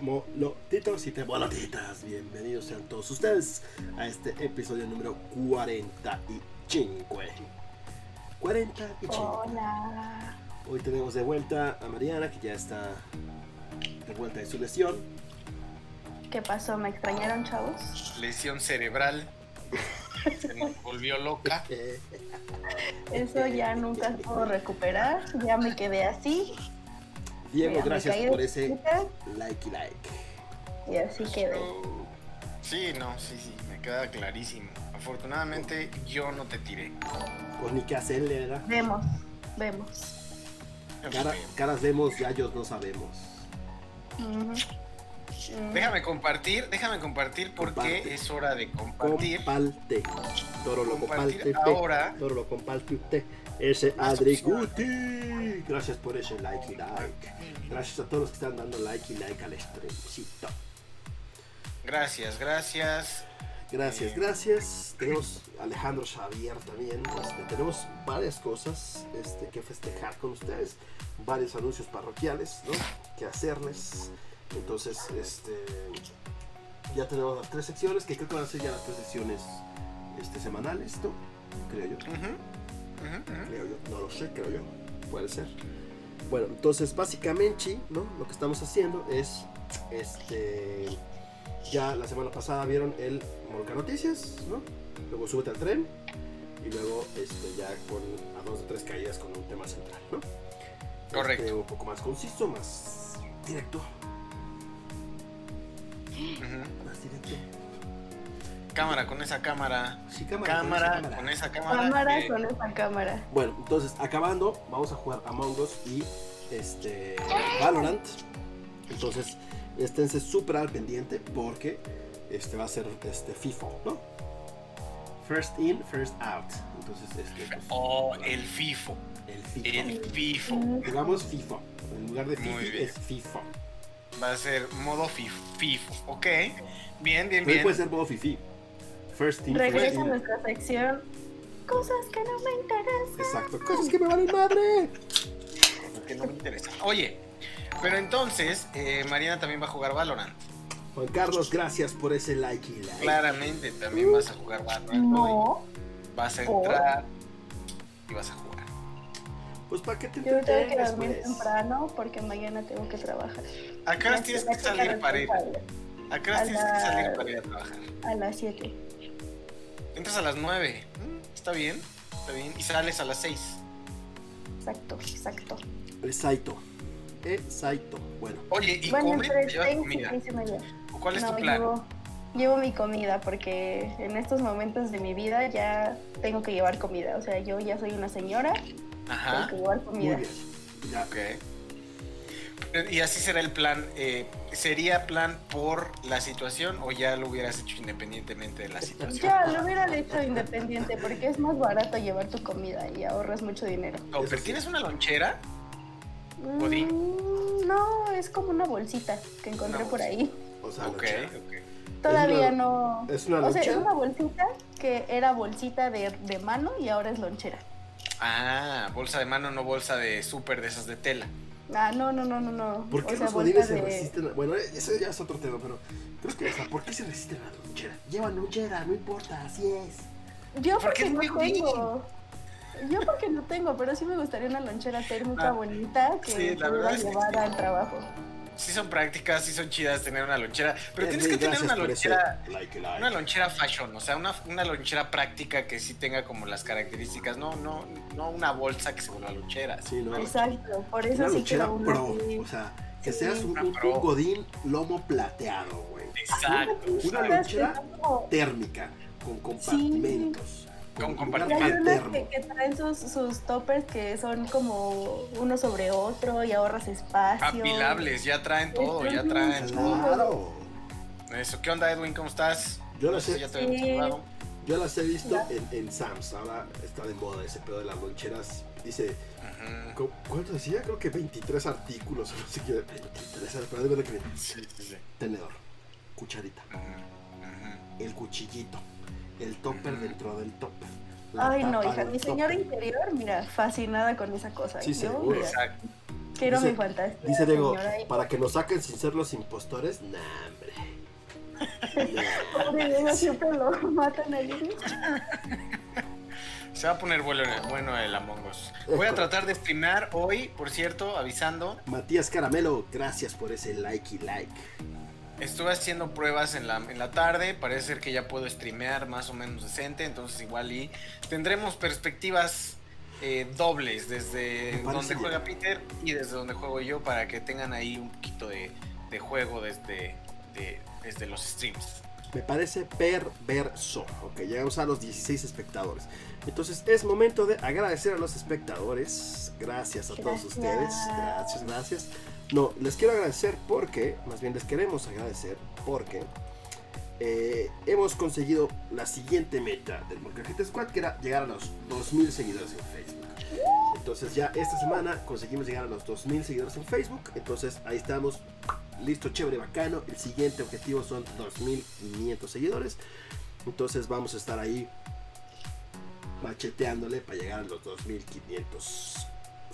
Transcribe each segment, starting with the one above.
Molotitos y te molotitas. Bienvenidos sean todos ustedes a este episodio número 45. 45. Hola. Hoy tenemos de vuelta a Mariana, que ya está de vuelta de su lesión. ¿Qué pasó? ¿Me extrañaron, chavos? Lesión cerebral. Se nos volvió loca. Eh, Eso ya nunca puedo recuperar. Ya me quedé así. Diego, gracias por ese like y like. Y así quedé. Sí, no, sí, sí, me queda clarísimo. Afortunadamente yo no te tiré. Pues ni qué hacerle, ¿verdad? Vemos, vemos. Cara- caras vemos, gallos no sabemos. Déjame compartir, déjame compartir porque Comparte. es hora de compartir. Compalte. Toro lo Compartir comparte. ahora. Toro lo comparte usted. Ese Adri Guti. Gracias por ese like y like. Gracias a todos los que están dando like y like al streamcito. Gracias, gracias. Gracias, Eh. gracias. Tenemos a Alejandro Xavier también. Este, tenemos varias cosas este, que festejar con ustedes. Varios anuncios parroquiales, ¿no? Que hacerles. Entonces, este. Ya tenemos las tres secciones, que creo que van a ser ya las tres secciones este, semanales, ¿no? Creo yo. Ujú, Creo yo. No lo sé, creo yo. Puede ser. Bueno, entonces básicamente, ¿no? Lo que estamos haciendo es. Este. Ya la semana pasada vieron el Molca Noticias, ¿no? Luego súbete al tren. Y luego este, ya con a dos o tres caídas con un tema central, ¿no? Correcto. Este, un poco más conciso, más directo. Más directo. Cámara con esa cámara. Sí, cámara. con Cámara esa cámara. con esa cámara. Cámara Eh, con esa cámara. Bueno, entonces acabando, vamos a jugar Among Us y este Valorant. Entonces, esténse súper al pendiente porque este va a ser este FIFO, ¿no? First in, first out. Entonces, este pues, Oh, el FIFO. el FIFO. El FIFO. Jugamos FIFO. En lugar de bien. es FIFO. Va a ser modo FIF- FIFO. Ok. Bien, bien, Pero bien. puede ser modo FIFI. First first Regresa a in. nuestra sección. Cosas que no me interesan. Exacto. Cosas que me valen madre. que no me interesa. Oye, pero entonces, eh, Mariana también va a jugar Valorant. Juan Carlos, gracias por ese like y like. Claramente también vas a jugar Valorant. No, Vas a ¿Por? entrar y vas a jugar. Pues para que te yo tengo que dormir pues. temprano porque mañana tengo que trabajar. ¿A qué horas tienes que salir para ir? ¿A qué horas tienes que salir para ir a trabajar? A las 7. Entras a las 9. Está bien, está bien. Y sales a las 6. Exacto, exacto. Exacto. Exacto. Bueno. Oye, ¿y bueno, comes? entre ¿Llevas 6 y comida? 6 y media. ¿O ¿Cuál es no, tu plan? Llevo, llevo mi comida porque en estos momentos de mi vida ya tengo que llevar comida. O sea, yo ya soy una señora, tengo Ajá. que llevar Muy comida. bien. Ya. Ok. Y así será el plan. eh, ¿Sería plan por la situación o ya lo hubieras hecho independientemente de la situación? Ya, lo hubiera hecho independiente porque es más barato llevar tu comida y ahorras mucho dinero. Oh, ¿Pero tienes una lonchera? Mm, no, es como una bolsita que encontré por ahí. O sea, Ok, lonchera. ok. Todavía una- no. ¿Es una O sea, es lonchera? una bolsita que era bolsita de, de mano y ahora es lonchera. Ah, bolsa de mano, no bolsa de súper de esas de tela. Ah, no, no, no, no, no. ¿Por qué o sea, los godines se de- resisten? a- Bueno, eso ya es otro tema, pero creo que, o sea, ¿por qué se resisten a la lonchera? Llevan lonchera, no importa, así es. Yo Porque porque es no tengo. Yo porque no tengo, pero sí me gustaría una lonchera térmica Ah, bonita que sí, la que llevar al trabajo. Sí son prácticas, sí son chidas tener una lonchera, pero Eh, tienes que tener una lonchera, like, like. una lonchera fashion, o sea, una, una lonchera práctica que sí tenga como las características, no, no, no una bolsa que se vuelva lonchera. Sí, no. Exacto, por eso Una sí lonchera quiero una pro. así. O sea, que Sí, seas un, una un- pro. un godín lomo plateado, güey. Exacto. Una lonchera térmica, con compartimentos. Y lugar hay unas que, que traen sus, sus toppers que son como uno sobre otro y ahorras espacio. Apilables, ya traen todo, ya traen todo. Claro. Eso, ¿qué onda, Edwin? ¿Cómo estás? Yo No las sé si he, ya te había Sí. yo las he visto en, en Sam's. Ahora está de moda ese pedo de las loncheras. Dice, Ujú. ¿cu- ¿cuánto decía? Creo que 23 artículos. No sé qué. 23, pero de verdad que viene Sí, sí, sí. tenedor, cucharita, el cuchillito, el topper dentro del topper. Ay, no, hija, mi señora topper. interior, mira, fascinada con esa cosa. Sí, Yo, seguro. mira, Exacto. quiero Dice- mi fantasía. Dice Diego, para que nos saquen sin ser los impostores, nah, hombre. Pobre Diego, siempre lo matan ahí. Se va a poner bueno, bueno el Among Us. Voy a tratar de streamear hoy, por cierto, avisando. Matías Caramelo, gracias por ese like y like. Estuve haciendo pruebas en la, en la tarde. Parece ser que ya puedo streamear más o menos decente. Entonces, igual y tendremos perspectivas eh, dobles desde donde juega. Peter y desde donde juego yo para que tengan ahí un poquito de, de juego desde, de- desde los streams. Me parece perverso. Ok, llegamos a los 16 espectadores. Entonces es momento de agradecer a los espectadores. Gracias a todos Gracias. ustedes. Gracias, gracias. No, les quiero agradecer porque, más bien les queremos agradecer porque eh, hemos conseguido la siguiente meta del Molcajete Squad, que era llegar a los 2000 seguidores en Facebook. Entonces ya esta semana conseguimos llegar a los 2000 seguidores en Facebook. Entonces ahí estamos. Listo, chévere, bacano. El siguiente objetivo son 2500 seguidores. Entonces vamos a estar ahí macheteándole para llegar a los 2500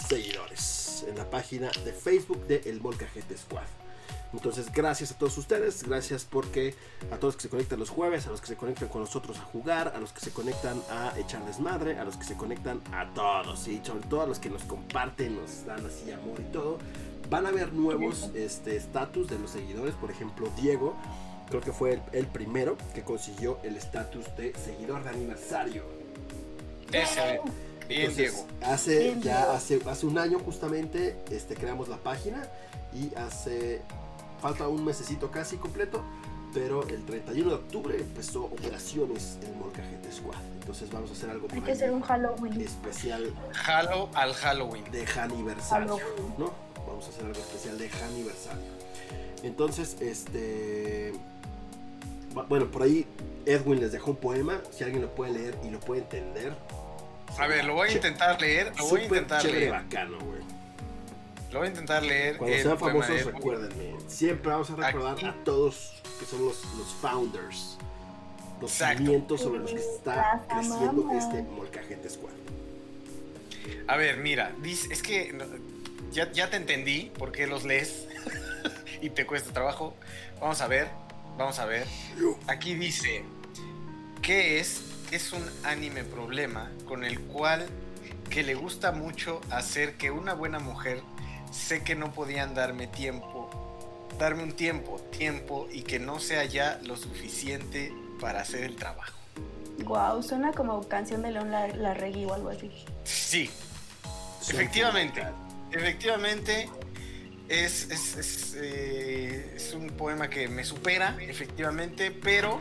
seguidores en la página de Facebook de El Molcajete Squad. Entonces, gracias a todos ustedes, gracias porque a todos que se conectan los jueves, a los que se conectan con nosotros a jugar, a los que se conectan a echar desmadre, a los que se conectan a todos y sobre todo a los que nos comparten, nos dan así amor y todo. Van a ver nuevos este estatus de los seguidores, por ejemplo, Diego, creo que fue el, el primero que consiguió el estatus de seguidor de aniversario. Ese, bien, Entonces, Diego. Hace Bien, ya Diego. hace, hace un año justamente este, creamos la página y hace falta un mesecito casi completo, pero el 31 de octubre empezó operaciones en Molcajete Squad. Entonces vamos a hacer algo Hay que hacer un Halloween. especial Halo al Halloween. de aniversario. ¿no? Vamos a hacer algo especial de aniversario. Entonces, este bueno, por ahí Edwin les dejó un poema, si alguien lo puede leer y lo puede entender. A ver, lo voy a intentar leer. Lo voy a intentar chévere, leer. bacano, güey. Lo voy a intentar leer. Cuando sean famosos, recuérdenme. Siempre vamos a recordar Aquí. a todos que son los, los founders. Los Exacto. cimientos sobre los que está creciendo este Molcajete Squad. A ver, mira, dice- es que ya, ya te entendí por qué los lees y te cuesta trabajo. Vamos a ver, vamos a ver. Aquí dice, ¿qué es? Es un anime problema con el cual que le gusta mucho hacer que una buena mujer sé que no podían darme tiempo, darme un tiempo, tiempo y que no sea ya lo suficiente para hacer el trabajo. Wow, suena como canción de León Lar- Larregui o algo así. Sí, Efectivamente. Efectivamente, es, es, es, eh, es un poema que me supera, efectivamente, pero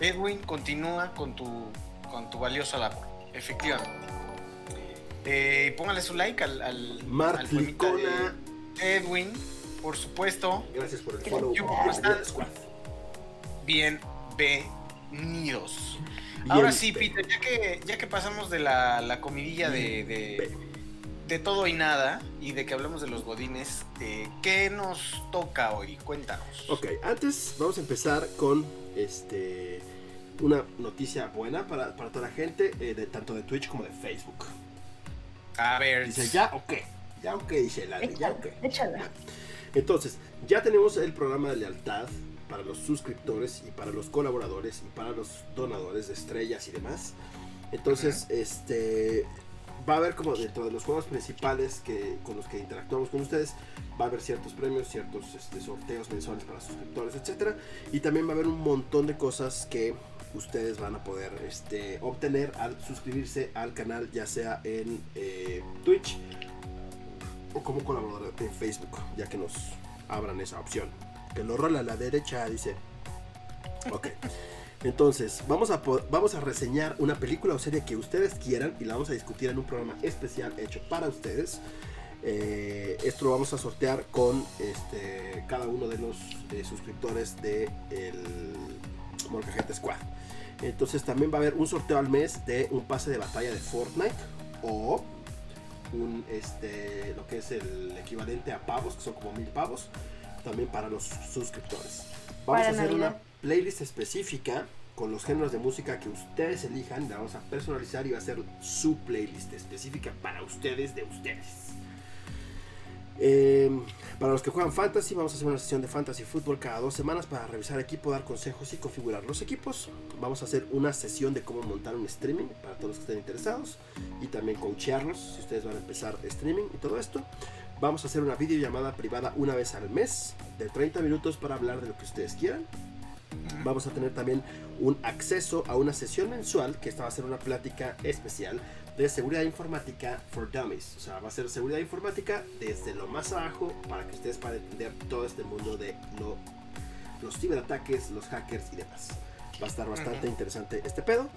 Edwin continúa con tu, con tu valiosa labor, efectivamente. Eh, póngale su like al, al, al de Edwin, por supuesto, gracias por el follow. Bienvenidos. Bien, Ahora sí. Peter, ya que, ya que pasamos de la, la comidilla de, de, de todo y nada y de que hablamos de los godines, eh, ¿qué nos toca hoy? Cuéntanos. Ok, antes vamos a empezar con este una noticia buena para, para toda la gente, eh, de, tanto de Twitch como de Facebook. A ver, Dice, ¿ya o qué? ¿Ya o qué? Dice ¿ya Échala, o qué? échala. Entonces, ya tenemos el programa de lealtad para los suscriptores y para los colaboradores y para los donadores de estrellas y demás. Entonces, este va a haber como dentro de los juegos principales que con los que interactuamos con ustedes, va a haber ciertos premios, ciertos este, sorteos mensuales para suscriptores, etcétera, y también va a haber un montón de cosas que ustedes van a poder este, obtener al suscribirse al canal, ya sea en eh, Twitch o como colaborador en Facebook, ya que nos abran esa opción. Que lo rola a la derecha, dice. Ok. Entonces, vamos a, vamos a reseñar una película o serie que ustedes quieran y la vamos a discutir en un programa especial hecho para ustedes. Eh, esto lo vamos a sortear con este, cada uno de los eh, suscriptores de el Molcajete Squad. Entonces también va a haber un sorteo al mes de un pase de batalla de Fortnite o un este lo que es el equivalente a pavos, que son como mil pavos, también para los suscriptores. Vamos Para a hacer Navidad. una playlist específica con los géneros de música que ustedes elijan, la vamos a personalizar y va a ser su playlist específica para ustedes de ustedes. Eh, para los que juegan fantasy, vamos a hacer una sesión de fantasy fútbol cada dos semanas para revisar equipo, dar consejos y configurar los equipos. Vamos a hacer una sesión de cómo montar un streaming para todos los que estén interesados y también coachearlos si ustedes van a empezar streaming y todo esto. Vamos a hacer una videollamada privada una vez al mes de 30 minutos para hablar de lo que ustedes quieran. Vamos a tener también un acceso a una sesión mensual que esta va a ser una plática especial de seguridad informática for dummies. O sea, va a ser seguridad informática desde lo más abajo para que ustedes puedan entender todo este mundo de lo- los ciberataques, los hackers y demás. Va a estar bastante Ujú. interesante este pedo.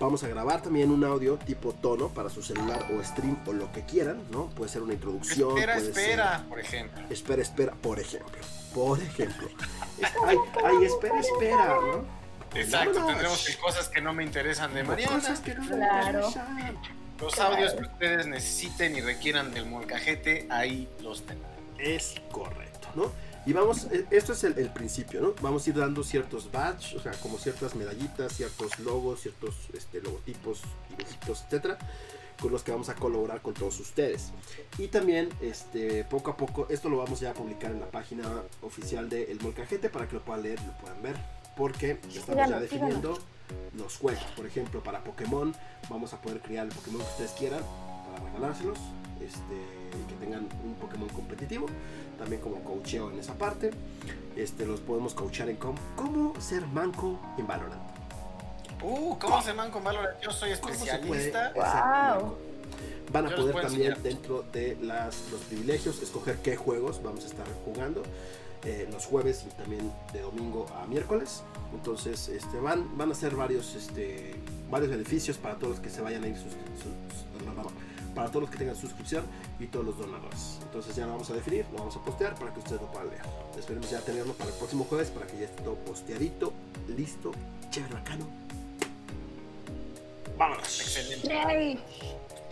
Vamos a grabar también un audio tipo tono para su celular o stream o lo que quieran, ¿no? Puede ser una introducción. Espera, puede ser- espera, por ejemplo. Espera, espera, por ejemplo. Por ejemplo. Ay, ay, espera, espera, ¿no? Exacto, Vámonos. tendremos el cosas que no me interesan de Mariana. Cosas que no me Claro. interesan. Los Claro. audios que ustedes necesiten y requieran del molcajete, ahí los tengo. Es correcto, ¿no? Y vamos, eh, esto es el, el principio, ¿no? Vamos a ir dando ciertos badges, o sea, como ciertas medallitas, ciertos logos, ciertos este, logotipos, dibujitos, etcétera, con los que vamos a colaborar con todos ustedes. Y también, este, poco a poco, esto lo vamos ya a publicar en la página oficial de El Molcajete para que lo puedan leer, lo puedan ver, porque estamos ya Síganos, definiendo los juegos. Por ejemplo, para Pokémon, vamos a poder crear el Pokémon que ustedes quieran para regalárselos, este, y que tengan un Pokémon competitivo también como coacheo en esa parte. Este, los podemos coachar en cómo, cómo ser manco en Valorant. Uh, ¿cómo se man con Valorant? Yo soy ¿Cómo se puede especialista. Wow. manco? Van a Yo poder también enseñar. dentro de las, los privilegios escoger qué juegos vamos a estar jugando eh, los jueves y también de domingo a miércoles. Entonces este, van, van a ser varios, este, varios beneficios para todos los que se vayan a ir suscri- sus- sus- para todos los que tengan suscripción y todos los donadores. Entonces ya lo vamos a definir, lo vamos a postear para que ustedes lo puedan leer. Esperemos ya tenerlo para el próximo jueves para que ya esté todo posteadito, listo, chévere, bacano. Vámonos. Excelente.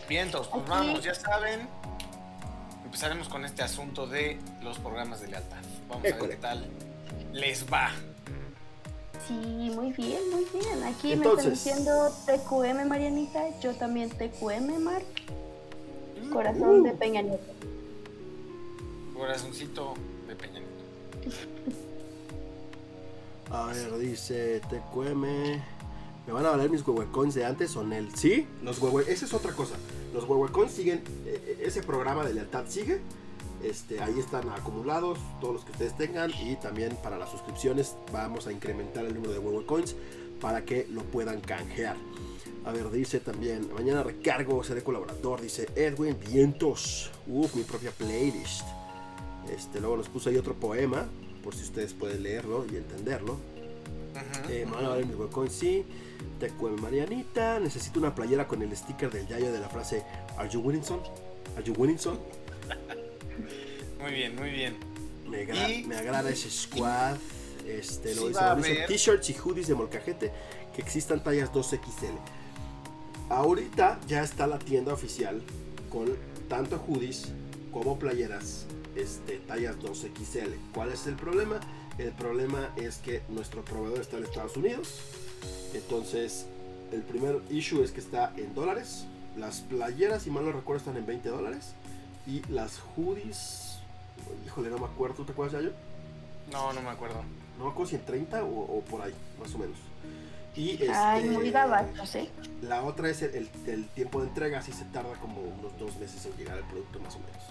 Entonces, pues vamos, ya saben. Empezaremos con este asunto de los programas de lealtad. Vamos a ver qué tal les va. Sí, muy bien, muy bien. Aquí Entonces. me están diciendo TQM, Marianita. Yo también TQM, Mar. Corazón Uh. de Peña Nieto. Corazoncito de Peña Nieto. A ver, dice TQM. ¿Me van a valer mis huehuecoins de antes o Nel? Sí, los huehue... Esa es otra cosa. Los huehuecoins siguen. eh, ese programa de lealtad sigue. Este, ahí están acumulados todos los que ustedes tengan. Y también para las suscripciones vamos a incrementar el número de huehuecoins para que lo puedan canjear. A ver, dice también, mañana recargo, seré colaborador, dice Edwin Vientos. Uf, mi propia playlist. Este, luego nos puso ahí otro poema, por si ustedes pueden leerlo y entenderlo. Ujú. Eh, me van a ver mis huecoins, sí. TQM Marianita. Necesito una playera con el sticker del Yayo de la frase Are you winning son? Are you winning son? Muy bien, muy bien. Me, agra- Y- me agrada ese squad. Este, lo Sí dice T-shirts y hoodies de Molcajete que existan tallas 2XL. Ahorita ya está la tienda oficial con tanto hoodies como playeras este, tallas 2XL. ¿Cuál es el problema? El problema es que nuestro proveedor está en Estados Unidos. Entonces, el primer issue es que está en dólares. Las playeras, si mal no recuerdo, están en 20 dólares. Y las hoodies, híjole, no me acuerdo. ¿Tú te acuerdas, Yayo? No, no me acuerdo. No me acuerdo si en 30 o, o por ahí, más o menos. Y Ay, este, muy gabachos, ¿eh? la otra es el, el- el tiempo de entrega, si se tarda como unos dos meses en llegar el producto, más o menos.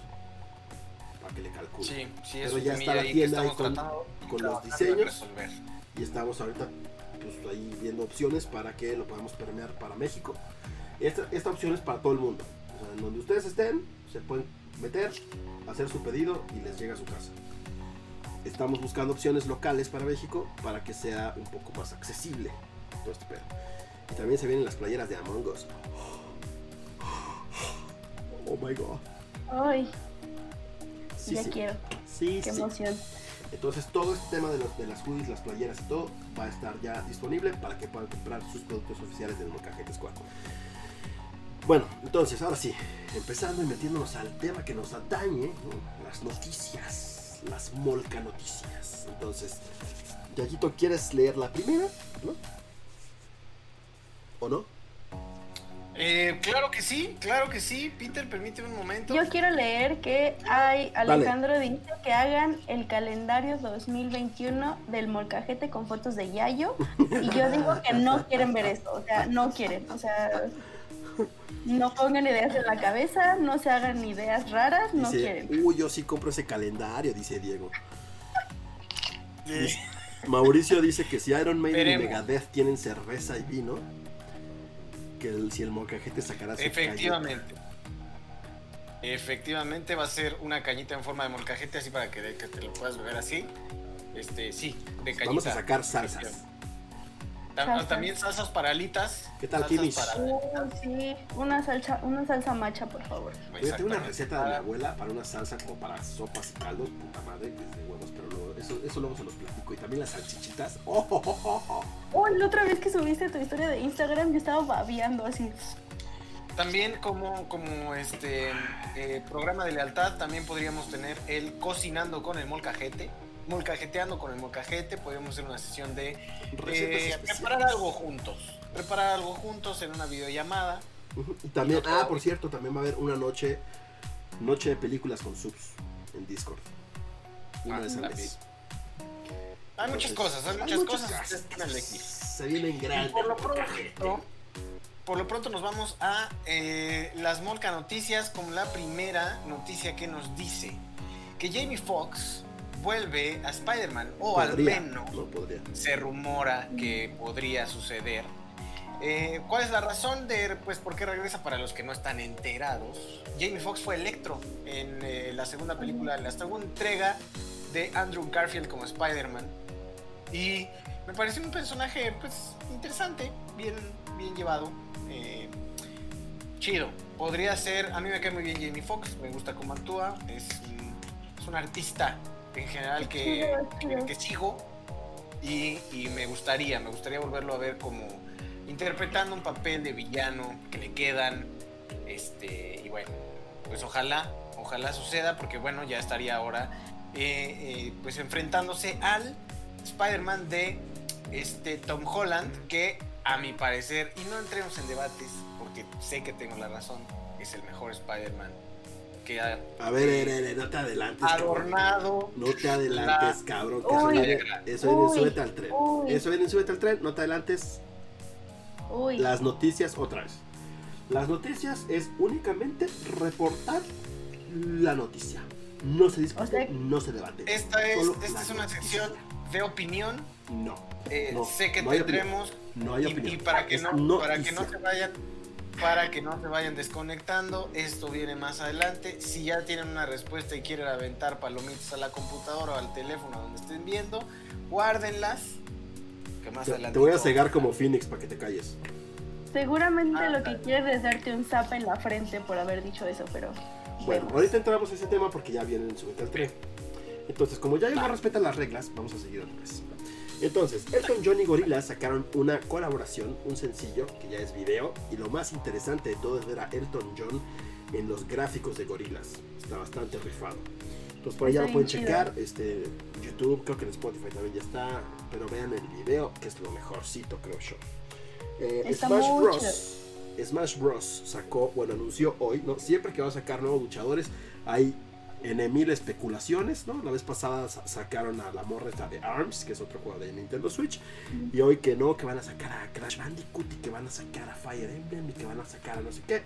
Para que le calcule. Sí, sí, Pero es ya está la tienda ahí con- tratando con los diseños. Y estamos ahorita pues, ahí viendo opciones para que lo podamos permear para México. Esta, esta opción es para todo el mundo. O sea, en donde ustedes estén, se pueden meter, hacer su pedido y les llega a su casa. estamos buscando opciones locales para México para que sea un poco más accesible todo este pedo. Y también se vienen las playeras de Among Us. Oh my god. Ay, Sí, ya sí. quiero. Sí, Qué sí. emoción. Entonces todo este tema de, las hoodies, las playeras y todo va a estar ya disponible para que puedan comprar sus productos oficiales del Molcajete Squad. Bueno, entonces ahora sí, empezando y metiéndonos al tema que nos atañe, las noticias, las Molca noticias. Entonces, Yayito, ¿quieres leer la primera? ¿No? ¿O no? Eh, claro que sí, claro que sí. Peter, permíteme un momento. Yo quiero leer que hay, Alejandro dice que hagan el calendario 2021 del molcajete con fotos de Yayo y yo digo que no quieren ver eso, o sea, no quieren, o sea, no pongan ideas en la cabeza, no se hagan ideas raras, no Dice, quieren. uy, yo sí compro ese calendario, dice Diego. Mauricio dice que si Iron Maiden Veremos. y Megadeth tienen cerveza y vino, que el- si el molcajete sacará su efectivamente. Efectivamente va a ser una cañita en forma de molcajete así para que, que te lo puedas beber así. Este, sí, de cañita. Vamos a sacar salsas. Salsas. También salsas para alitas. ¿Qué tal, Kimis? sí, una salsa, una salsa macha, por favor. Yo tengo una receta de mi abuela para una salsa como para sopas y caldos, puta madre, que es de huevos, eso, eso luego se los platico. Y también las salchichitas. ¡Oh, oh, oh, oh, oh! Oh, la otra vez que subiste tu historia de Instagram, yo estaba babeando así. También como, como este eh, programa de lealtad, también podríamos tener el cocinando con el molcajete. Molcajeteando con el molcajete, podríamos hacer una sesión de eh, preparar algo juntos. Preparar algo juntos en una videollamada. Y también, Y ah, por cierto, también va a haber una noche, noche de películas con subs en Discord. Una Ah, vez al mes. Hay muchas Entonces, cosas, hay muchas cosas. ustedes pueden elegir. Se vienen grandes. por lo pronto, por lo pronto nos vamos a eh, las Molca Noticias como la primera noticia que nos dice que Jamie Foxx vuelve a Spider-Man, o Podría, al menos No podría. se rumora que podría suceder. Eh, ¿Cuál es la razón de pues por qué regresa para los que no están enterados? Jamie Foxx fue Electro en eh, la segunda película, la segunda entrega de Andrew Garfield como Spider-Man. Y me pareció un personaje pues interesante, bien, bien llevado. eh, chido. Podría ser, a mí me cae muy bien Jamie Foxx, me gusta cómo actúa, es, un- es un artista en general que, que sigo y, y me gustaría, me gustaría volverlo a ver como interpretando un papel de villano que le quedan. Este, y bueno, pues ojalá, ojalá suceda, porque bueno, ya estaría ahora eh, eh, pues enfrentándose al Spider-Man de este Tom Holland, que a mi parecer, y no entremos en debates, porque sé que tengo la razón, es el mejor Spider-Man que ha A ver, eh, eh, eh, no te adelantes. cabrón. adornado. No te adelantes, La- cabrón. Que Uy. eso viene, eso viene en Uy. súbete al tren. Uy. Eso viene en súbete al tren. No te adelantes. Uy, Las noticias otra vez. Las noticias es únicamente reportar la noticia. No se discute, O sea- no se debate. Esta es, esta es una sección de opinión. No, eh, No, sé que no hay tendremos no hay y, opinión. y para que Es no, para que no se vayan para que no se vayan desconectando esto viene más adelante si ya tienen una respuesta y quieren aventar palomitas a la computadora o al teléfono donde estén viendo guárdenlas que más Te, adelante te voy a cegar como Phoenix para que te calles. seguramente Ah, lo que quieres es darte un zap en la frente por haber dicho eso, pero Bueno, vemos. ahorita entramos a ese tema porque ya viene en súbete al tren. Entonces, como ya no Va. respetan las reglas, vamos a seguir otra vez. Entonces, Elton John y Gorillaz sacaron una colaboración, un sencillo que ya es video. Y lo más interesante de todo es ver a Elton John en los gráficos de Gorillaz. Está bastante rifado. Entonces, por ahí ya Está lo pueden checar. Este, YouTube, creo que en Spotify también ya está. Pero vean el video, que es lo mejorcito, creo yo. Eh, Smash Bros. Smash Bros. sacó, bueno, anunció hoy, ¿no? Siempre que va a sacar nuevos luchadores, hay N mil especulaciones, ¿no? La vez pasada sa- sacaron a la morra esta de ARMS, que es otro juego de Nintendo Switch, y hoy que no, que van a sacar a Crash Bandicoot y que van a sacar a Fire Emblem y que van a sacar a no sé qué.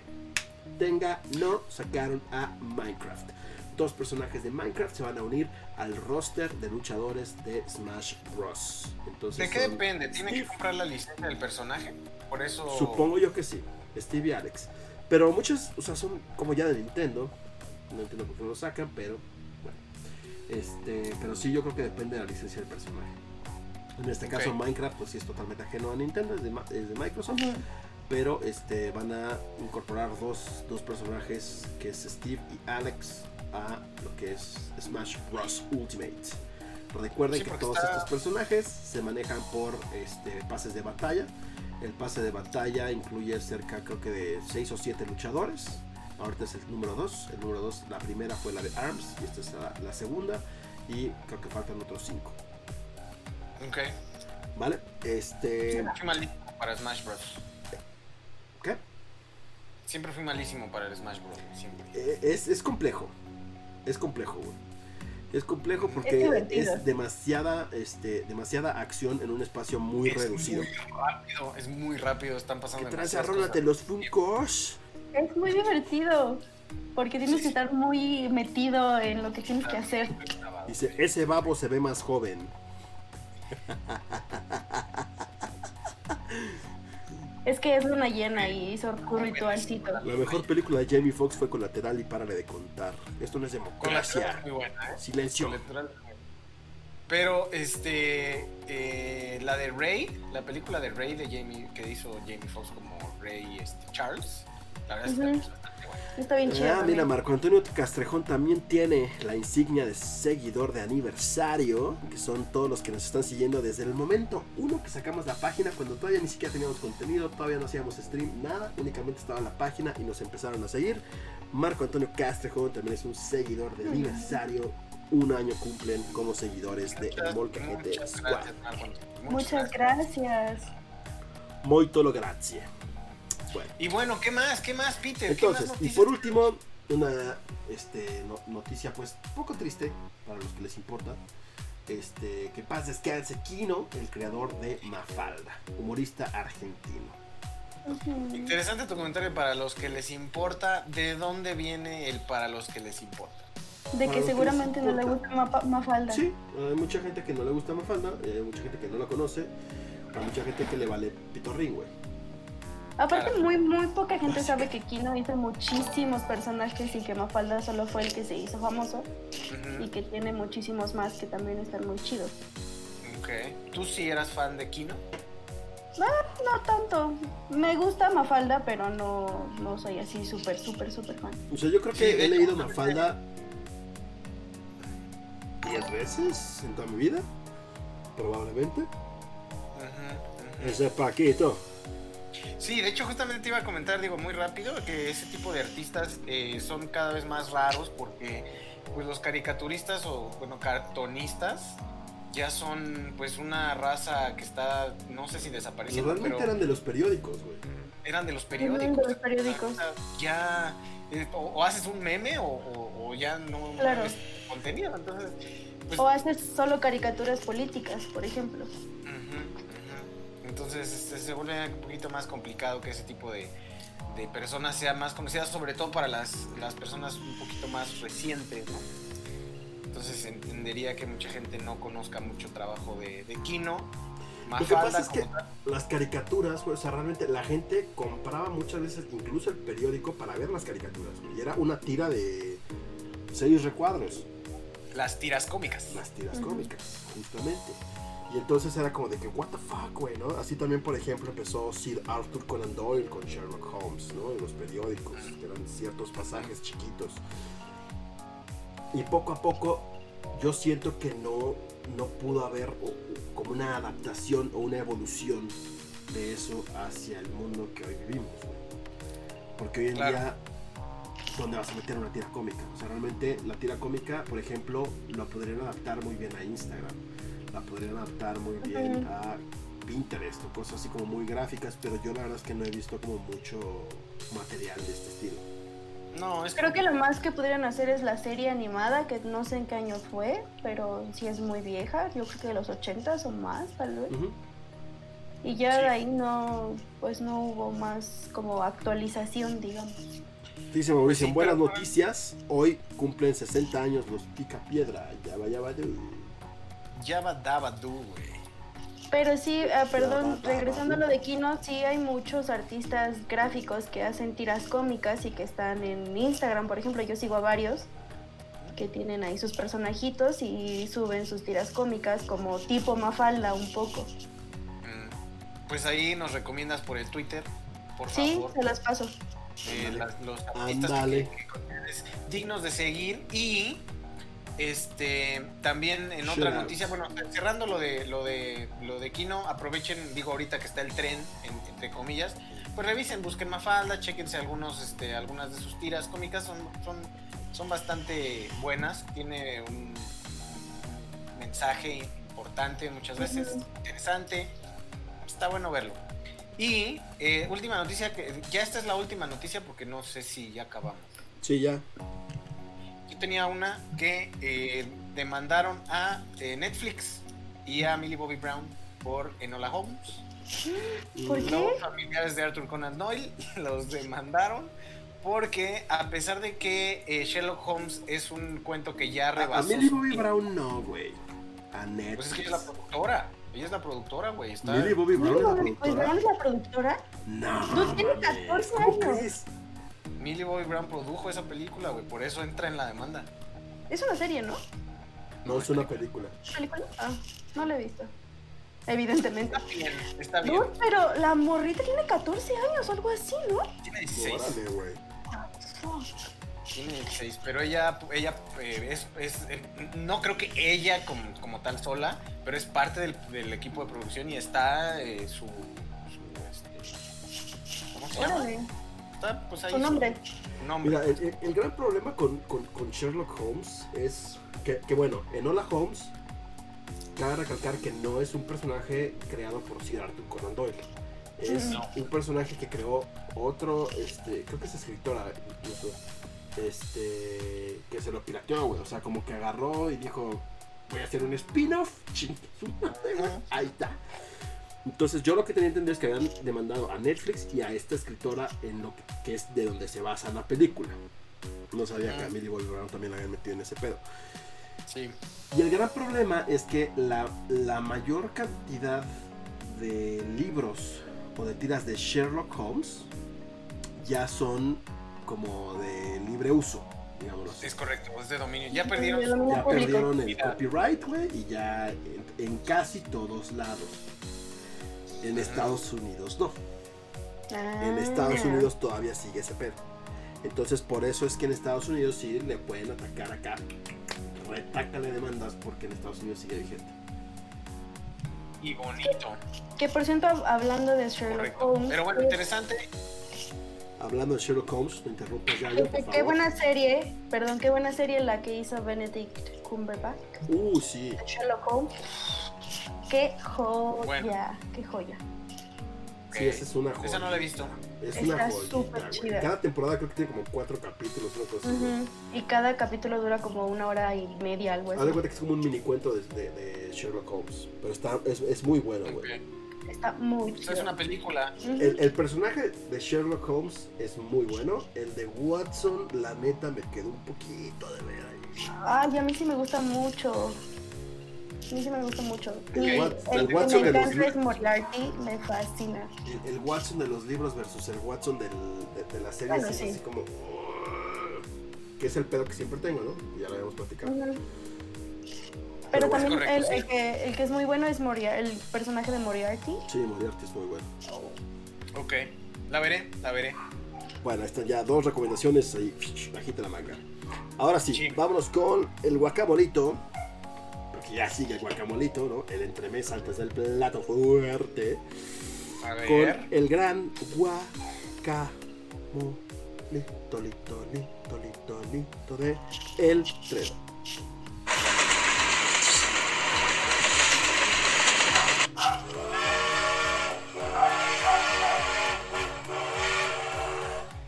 Tenga, no sacaron a Minecraft. Dos personajes de Minecraft se van a unir al roster de luchadores de Smash Bros. Entonces, de qué depende tiene que comprar la licencia del personaje por eso Supongo yo que sí, Steve y Alex. Pero muchos, o sea, son como ya de Nintendo. No entiendo por qué no lo sacan, pero bueno. Este, pero sí, yo creo que depende de la licencia del personaje. En este caso, Ok. Minecraft, pues sí es totalmente ajeno a Nintendo, es de, Ma- es de Microsoft. Pero este, van a incorporar dos, dos personajes, que es Steve y Alex, a lo que es Smash Bros. Ultimate. Recuerden Sí, que todos está- estos personajes se manejan por este, pases de batalla. El pase de batalla incluye cerca, creo que de 6 o 7 luchadores. Ahorita es el número 2. El número 2, la primera fue la de ARMS y esta es la, la segunda. Y creo que faltan otros 5. Ok. ¿Vvale? Este. Siempre fui malísimo para Smash Bros. ¿Qué? Siempre fui malísimo para el Smash Bros. Siempre. Eh, Es, es complejo. Es complejo, güey. Es complejo porque Es es, demasiada, este, demasiada acción en un espacio muy es reducido. muy rápido, es muy rápido, están ¿Qué pasando traes? demasiadas Arrólate cosas. los Funkos. Es muy divertido. Porque tienes que estar muy metido en lo que tienes que hacer. Dice, ese babo se ve más joven. Es que es luna llena y hizo tu ritualcito. La mejor película de Jamie Foxx fue Colateral y párale de contar. Esto no es democracia. es muy buena, ¿eh? Silencio. Colateral. Pero, este, eh, la de Rey, la película de Rey de Jamie, que hizo Jamie Foxx como Rey este, Charles, la verdad es que Ujú. está bastante buena. Está bien chido. Ah, mira. Marco Antonio Castrejón también tiene la insignia de seguidor de aniversario, que son todos los que nos están siguiendo desde el momento uno que sacamos la página, cuando todavía ni siquiera teníamos contenido, todavía no hacíamos stream, nada, únicamente estaba la página y nos empezaron a seguir. Marco Antonio Castrejón también es un seguidor de aniversario, un año cumplen como seguidores de El Molcajete Muchas Squad. gracias, Marco Antonio. Muchas gracias. Muito lo grazie. Bueno. Y bueno, ¿qué más? ¿Qué más, Peter? Entonces, ¿Qué más y por último, una este, no- noticia pues un poco triste para los que les importa. Este, que paz descanse Kino, el creador de Mafalda, humorista argentino. Interesante tu comentario para los que les importa. ¿De dónde viene el para los que les importa? De Para que seguramente no le gusta Mafalda. Sí, hay mucha gente que no le gusta Mafalda, y hay mucha gente que no la conoce, hay mucha gente que le vale pitorrín, güey. Aparte, Claro. muy, muy poca gente sabe que Kino hizo muchísimos personajes y que Mafalda solo fue el que se hizo famoso y que tiene muchísimos más que también están muy chidos. Ok. ¿Tú sí eras fan de Kino? No tanto. Me gusta Mafalda, pero no, no soy así súper, súper, súper fan. O sea, yo creo que he leído Mafalda 10 veces en toda mi vida, probablemente. Ujú. Ese Paquito. Sí, de hecho justamente te iba a comentar, digo, muy rápido, que ese tipo de artistas eh, son cada vez más raros porque pues los caricaturistas o, bueno, cartonistas ya son pues una raza que está, no sé si desapareciendo, pero eran de los periódicos, güey. eran de los periódicos. de los periódicos. O sea, Ya, eh, o, o haces un meme o, o- o ya no Claro. es contenido, entonces... Pues, O haces solo caricaturas políticas, por ejemplo. Ujú. Entonces este, se vuelve un poquito más complicado que ese tipo de, de personas sean más conocidas, sobre todo para las, las personas un poquito más recientes, ¿no? Entonces entendería que mucha gente no conozca mucho trabajo de, de Kino. Lo que pasa es que tal. las caricaturas, o sea, realmente la gente compraba muchas veces incluso el periódico para ver las caricaturas. Y era una tira de seis recuadros, las tiras cómicas. las tiras cómicas, justamente. Y entonces era como de que, what the fuck, güey, ¿no? Así también, por ejemplo, empezó Sir Arthur Conan Doyle con Sherlock Holmes, ¿no? En los periódicos, que eran ciertos pasajes chiquitos. Y poco a poco, yo siento que no, no pudo haber como una adaptación o una evolución de eso hacia el mundo que hoy vivimos. Porque hoy en Claro. día, ¿dónde vas a meter una tira cómica? O sea, realmente la tira cómica, por ejemplo, la podrían adaptar muy bien a Instagram. La podrían adaptar muy bien Ujú. a Pinterest o cosas así como muy gráficas, pero yo la verdad es que no he visto como mucho material de este estilo. No, es Creo que lo más que pudieran hacer es la serie animada, que no sé en qué año fue, pero sí es muy vieja, yo creo que de los 80 o más, tal vez. Ujú. Y ya Sí. de ahí no, pues no hubo más como actualización, digamos. Dice Mauricio, Sí, buenas noticias. Hoy cumplen 60 años los Pica Piedra. Ya vaya, vaya. Java Daba Du, güey. Pero sí, ah, perdón, regresando a lo de Kino, sí hay muchos artistas gráficos que hacen tiras cómicas y que están en Instagram, por ejemplo, yo sigo a varios que tienen ahí sus personajitos y suben sus tiras cómicas como tipo Mafalda un poco. Mm, Pues ahí nos recomiendas por el Twitter, por Sí, favor. se las paso. eh, las- los artistas que- que dignos de seguir y este también en otra noticia bueno cerrando lo de lo de lo de Kino aprovechen digo ahorita que está el tren en- entre comillas pues revisen busquen Mafalda chequense algunos este algunas de sus tiras cómicas son son son bastante buenas tiene un mensaje importante muchas veces interesante está bueno verlo y eh, última noticia, que ya esta es la última noticia porque no sé si ya acabamos. Sí, ya. Yo tenía una que eh, demandaron a eh, Netflix y a Millie Bobby Brown por Enola Holmes. ¿Por qué? Los familiares de Arthur Conan Doyle los demandaron porque a pesar de que eh, Sherlock Holmes es un cuento que ya A, a rebasó... Millie Bobby tiempo, Brown no, güey. A Netflix. Pues es que ella es la productora. Ella es la productora, güey. Está... Millie Bobby Brown es la Pues productora. Brown es la productora. No. No tiene mames, 14 ¿Cómo años. Millie Bobby Brown produjo esa película, güey. Por eso entra en la demanda. Es una serie, ¿no? No, es una película. ¿Película? Ah, no la he visto. Evidentemente. Está bien, está bien. No, pero la morrita tiene 14 años o algo así, ¿no? Tiene 16. Órale, güey. Tiene 16, pero ella, ella eh, es, es, eh, no creo que ella como, como tal sola, pero es parte del, del equipo de producción y está eh, su, su, este, ¿cómo se llama? Órale. Está pues ahí Su nombre. su nombre. Mira, el, el- gran problema con, con- con Sherlock Holmes es que, que, bueno, en Hola Holmes, cabe recalcar que no es un personaje creado por Sir Arthur Conan Doyle. Es No. un personaje que creó otro, este, creo que es escritora incluso, este, que se lo pirateó, güey. O sea, como que agarró y dijo, voy a hacer un spin-off. Ahí está. Entonces yo lo que tenía entendido es que habían demandado a Netflix y a esta escritora en lo que, que es de donde se basa la película. No sabía que a. Millie Bobby Brown también la habían metido en ese pedo. Sí. Y el gran problema es que la, la mayor cantidad de libros o de tiras de Sherlock Holmes ya son como de libre uso, digámoslo así. Es correcto, es de dominio. Ya perdieron. Ya perdieron el copyright, güey, y ya en, en casi todos lados. En Estados Unidos no. En Ah. Estados Unidos todavía sigue ese pedo. Entonces por eso es que en Estados Unidos sí le pueden atacar acá. Retácale demandas porque en Estados Unidos sigue vigente. Y bonito. Que por cierto, hablando de Sherlock Correcto. Holmes. Pero bueno, pues, interesante. Hablando de Sherlock Holmes, no interrumpas ya, qué- yo, por qué buena serie, perdón, qué buena serie la que hizo Benedict Cumberbatch. Uh, sí. Sherlock Holmes. Qué joya, Bueno. qué joya. Sí, esa es una joya. Esa no la he visto. Es Está una güey. chida. Cada temporada creo que tiene como cuatro capítulos, una cosa así. Y cada capítulo dura como una hora y media, algo Haz de así. cuenta que es como un mini cuento de, de- de Sherlock Holmes. Pero está, es, es muy bueno, güey. Está muy chido. es una película. El, el personaje de Sherlock Holmes es muy bueno. El de Watson, la neta, me quedó un poquito de ver ahí. Ay, a mí sí me gusta mucho. A mí sí me gusta mucho. Y El el, Watson me de los es Moriarty, me fascina. El, el Watson de los libros versus el Watson del- de, de la serie Bueno, es sí. así como. Que es el pedo que siempre tengo, ¿no? Ya lo habíamos platicado. Ujú. Pero Pero bueno, también correcto, el, sí. el que, el que es muy bueno es Moria, el personaje de Moriarty. Sí, Moriarty es muy bueno. Ok. La veré, la veré. Bueno, ahí están ya dos recomendaciones ahí, bajita la manga. Ahora sí, Sí. vámonos con el guacamolito. Porque ya sigue el guacamolito, ¿no? El entremés antes del plato fuerte. A ver. Con el gran guacamolito, lito, lito, lito, lito, lito de El Tredo.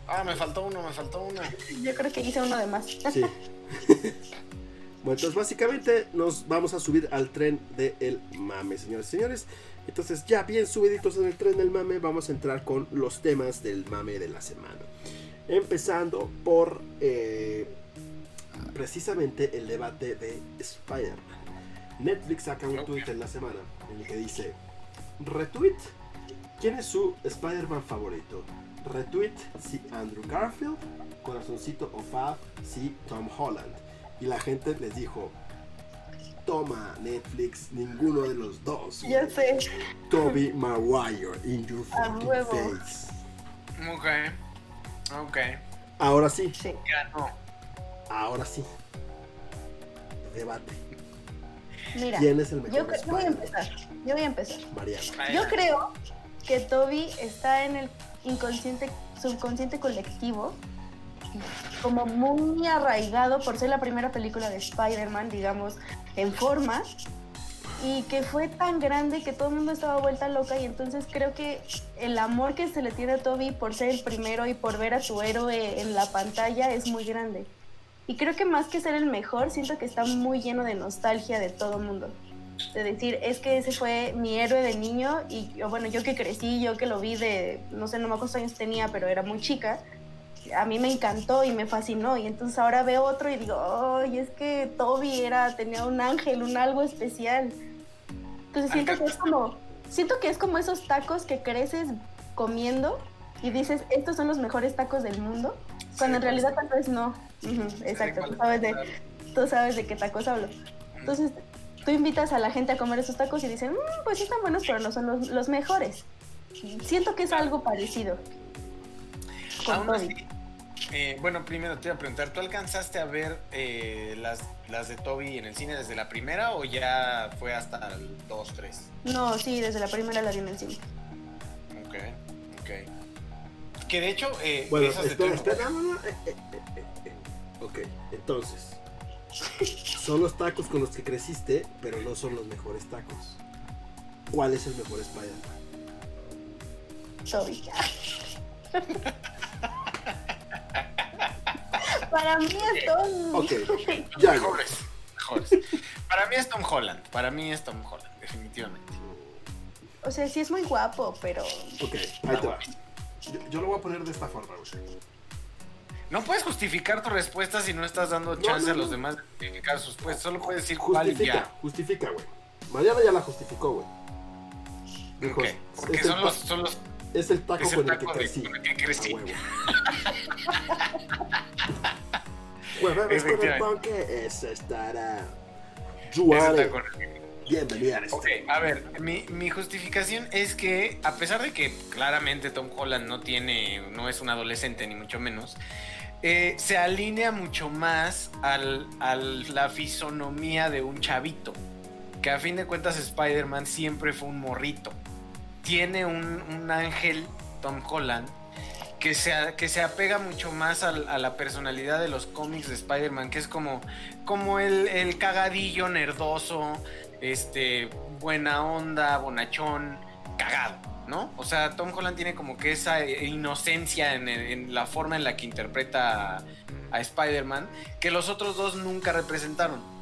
Ah, me faltó uno, me faltó uno. Yo creo que hice uno de más. Sí. bueno, entonces básicamente nos vamos a subir al tren del mame, señores y señores. Entonces ya bien subiditos en el tren del mame, vamos a entrar con los temas del mame de la semana. Empezando por eh, precisamente el debate de Spider-Man. Netflix saca un tweet en la semana en el que dice, retweet, ¿quién es su Spider-Man favorito? Retweet si Andrew Garfield, corazoncito o Fab si Tom Holland. Y la gente les dijo, toma Netflix, ninguno de los dos. Ya sé. Toby Maguire in your A fucking huevo. face. Ok. Ok. Ahora sí, Sí. Ganó. ahora sí. Debate. Mira, ¿Quién es el mejor yo, yo voy a empezar. Yo voy a empezar. Mariana. Yo creo que Toby está en el inconsciente, subconsciente colectivo, como muy arraigado por ser la primera película de Spider-Man, digamos, en forma, y que fue tan grande que todo el mundo estaba vuelta loca, y entonces creo que el amor que se le tiene a Toby por ser el primero y por ver a su héroe en la pantalla es muy grande. Y creo que más que ser el mejor, siento que está muy lleno de nostalgia de todo el mundo de decir, es que ese fue mi héroe de niño y yo, bueno, yo que crecí, yo que lo vi de, no sé, no me acuerdo años tenía, pero era muy chica, a mí me encantó y me fascinó y entonces ahora veo otro y digo, ay, es que Toby era, tenía un ángel, un algo especial. Entonces siento que es como, siento que es como esos tacos que creces comiendo y dices, estos son los mejores tacos del mundo, cuando en Sí, realidad tal vez no. Exacto, tú sabes, de, tú sabes de qué tacos hablo. Entonces, tú invitas a la gente a comer esos tacos y dicen, "Mm, pues sí están buenos, pero no son los, los mejores. Siento que es algo parecido. Aún así, eh, bueno, primero te iba a preguntar, ¿tú alcanzaste a ver eh, las, las de Toby en el cine desde la primera o ya fue hasta el 2, 3? No, sí, desde la primera la vi en el cine. Ok, ok. Que de hecho, eh, Bueno, esas de espera, Toby- espera, no, no, no, eh, eh, eh, eh, eh. Ok, entonces. Son los tacos con los que creciste, pero no son los mejores tacos. ¿Cuál es el mejor Spider-Man? Toby. Para mí es Toby. Ok, ya. Mejores, mejores. Para mí es Tom Holland, para mí es Tom Holland, definitivamente. O sea, sí es muy guapo, pero Ok, ahí te va. Yo, yo lo voy a poner de esta forma, güey. No puedes justificar tu respuesta si no estás dando No, chance no, a los demás de justificar sus respuestas. Solo puedes decir cuál y Justifica, ya. justifica, güey. Mariana ya la justificó, güey. Dijo, Ok, es, Porque son los, son los es el taco es el con el que taco crecí. con el que crecí. A huevo. Jueves con el Efectivamente. ponque, eso estará. ese Juárez, taco. bienvenida a este. Ok, a ver, mi, mi justificación es que, a pesar de que claramente Tom Holland no tiene, no es un adolescente, ni mucho menos, eh, se alinea mucho más al, a la fisonomía de un chavito. Que a fin de cuentas Spider-Man siempre fue un morrito. Tiene un, un ángel, Tom Holland, que se, que se apega mucho más a, la personalidad de los cómics de Spider-Man, que es como, como el, cagadillo nerdoso, este, buena onda, bonachón, cagado, ¿no? O sea, Tom Holland tiene como que esa inocencia en la forma en la que interpreta a, a Spider-Man, que los otros dos nunca representaron.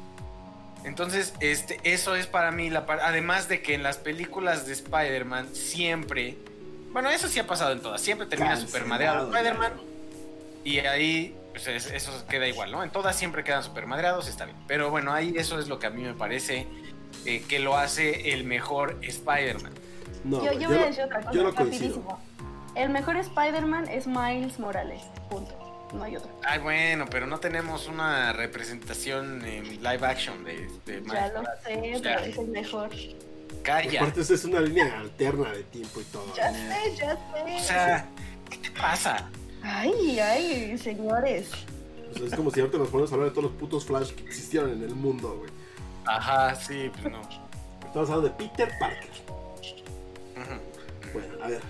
Entonces, este, eso es para mí la par- Además de que en las películas de Spider-Man siempre. Bueno, eso sí ha pasado en todas. Siempre termina Cancelado, super madreado ya. Spider-Man. Y ahí, pues es- eso queda igual, ¿no? En todas siempre quedan super madreados, está bien. Pero bueno, ahí eso es lo que a mí me parece eh, que lo hace el mejor Spider-Man. No, yo, yo voy a decir otra cosa, yo no rapidísimo. El mejor Spider-Man es Miles Morales. Punto. No hay otro. Ay, bueno, pero no tenemos una representación en live action de, de Ya lo sé, O sea, pero es el mejor. Calla. Aparte, esa es una línea alterna de tiempo y todo. Ya ¿no? sé, ya sé. O sea, ¿qué te pasa? Ay, ay, señores. O sea, es como si ahorita nos ponemos a hablar de todos los putos Flash que existieron en el mundo, güey. Ajá, sí, pues no. Estamos hablando de Peter Parker. Ujú. Bueno, a ver.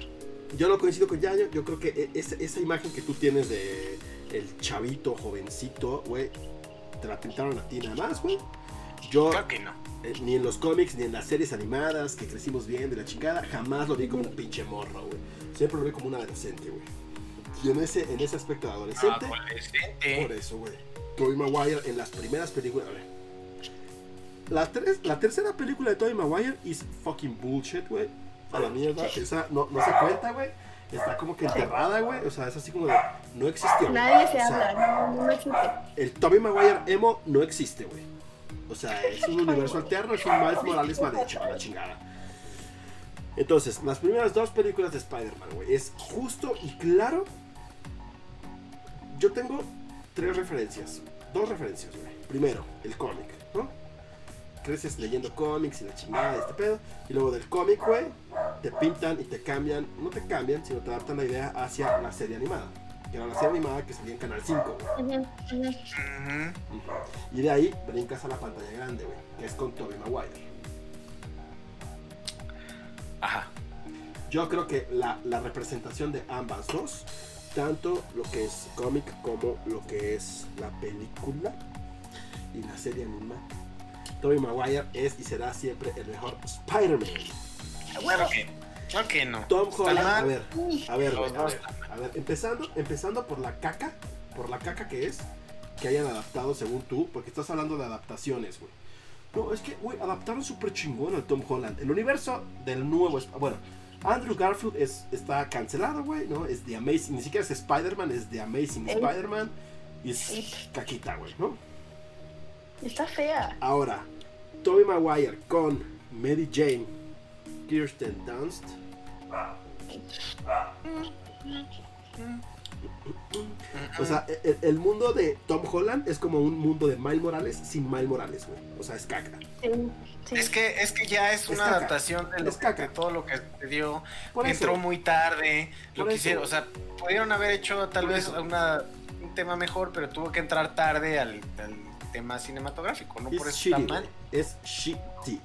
Yo no coincido con Yayo. Yo creo que e- esa, esa imagen que tú tienes de el chavito, jovencito, güey, te la pintaron a ti nada más, güey. Yo, Claro que no. eh, ni en los cómics, ni en las series animadas que crecimos bien de la chingada, jamás lo vi como un pinche morro, güey. Siempre lo vi como un adolescente, güey. Y en ese, en ese aspecto de adolescente, Adolescente. por eso, güey. Tobey Maguire en las primeras películas. A ver. La, tres- la tercera película de Tobey Maguire is fucking bullshit, güey. A la mierda. Esa no, no se cuenta, güey. Está como que enterrada, güey. O sea, es así como de. No existió. Nadie se O sea, habla, no, no existe. El Tobey Maguire emo no existe, güey. O sea, es un universo alterno, es un Miles Morales mal hecho, a la chingada. Entonces, las primeras dos películas de Spider-Man, güey, es justo y claro. Yo tengo tres referencias. dos referencias, güey. Primero, el cómic, ¿no? Creces leyendo cómics y la chingada de este pedo. Y luego del cómic, güey, te pintan y te cambian, no te cambian, sino te adaptan la idea hacia la serie animada. Que era la serie animada que salía en Canal 5, güey. Ujú, ujú. Ujú. Y de ahí brincas a la pantalla grande, güey, que es con Tobey Maguire. Ajá. Yo creo que la, la representación de ambas dos, tanto lo que es cómic como lo que es la película y la serie animada, Tobey Maguire es y será siempre el mejor Spider-Man. Que, claro que no. Tom Holland, a ver, a ver, Los a ver, a ver, empezando, empezando por la caca, por la caca que es que hayan adaptado según tú, porque estás hablando de adaptaciones, güey. No, es que, güey, adaptaron súper chingón al Tom Holland. El universo del nuevo, bueno, Andrew Garfield es, está cancelado, güey, ¿no? Es The Amazing, ni siquiera es Spider-Man, es The Amazing. Spider-Man. Y es caquita, güey, ¿no? Está fea. Ahora, Tobey Maguire con Mary Jane, Kirsten Dunst. O sea, el, el mundo de Tom Holland es como un mundo de Miles Morales sin Miles Morales, güey. O sea, es caca. Sí, sí. Es que, es que ya es Es una caca. adaptación de, lo Es que- caca. de todo lo que sucedió. Por eso. Entró muy tarde. Lo Por quisieron, o sea, pudieron haber hecho tal Por vez una- un tema mejor, pero tuvo que entrar tarde al, al tema cinematográfico, ¿no? Por eso shitty, está mal. Es shitty.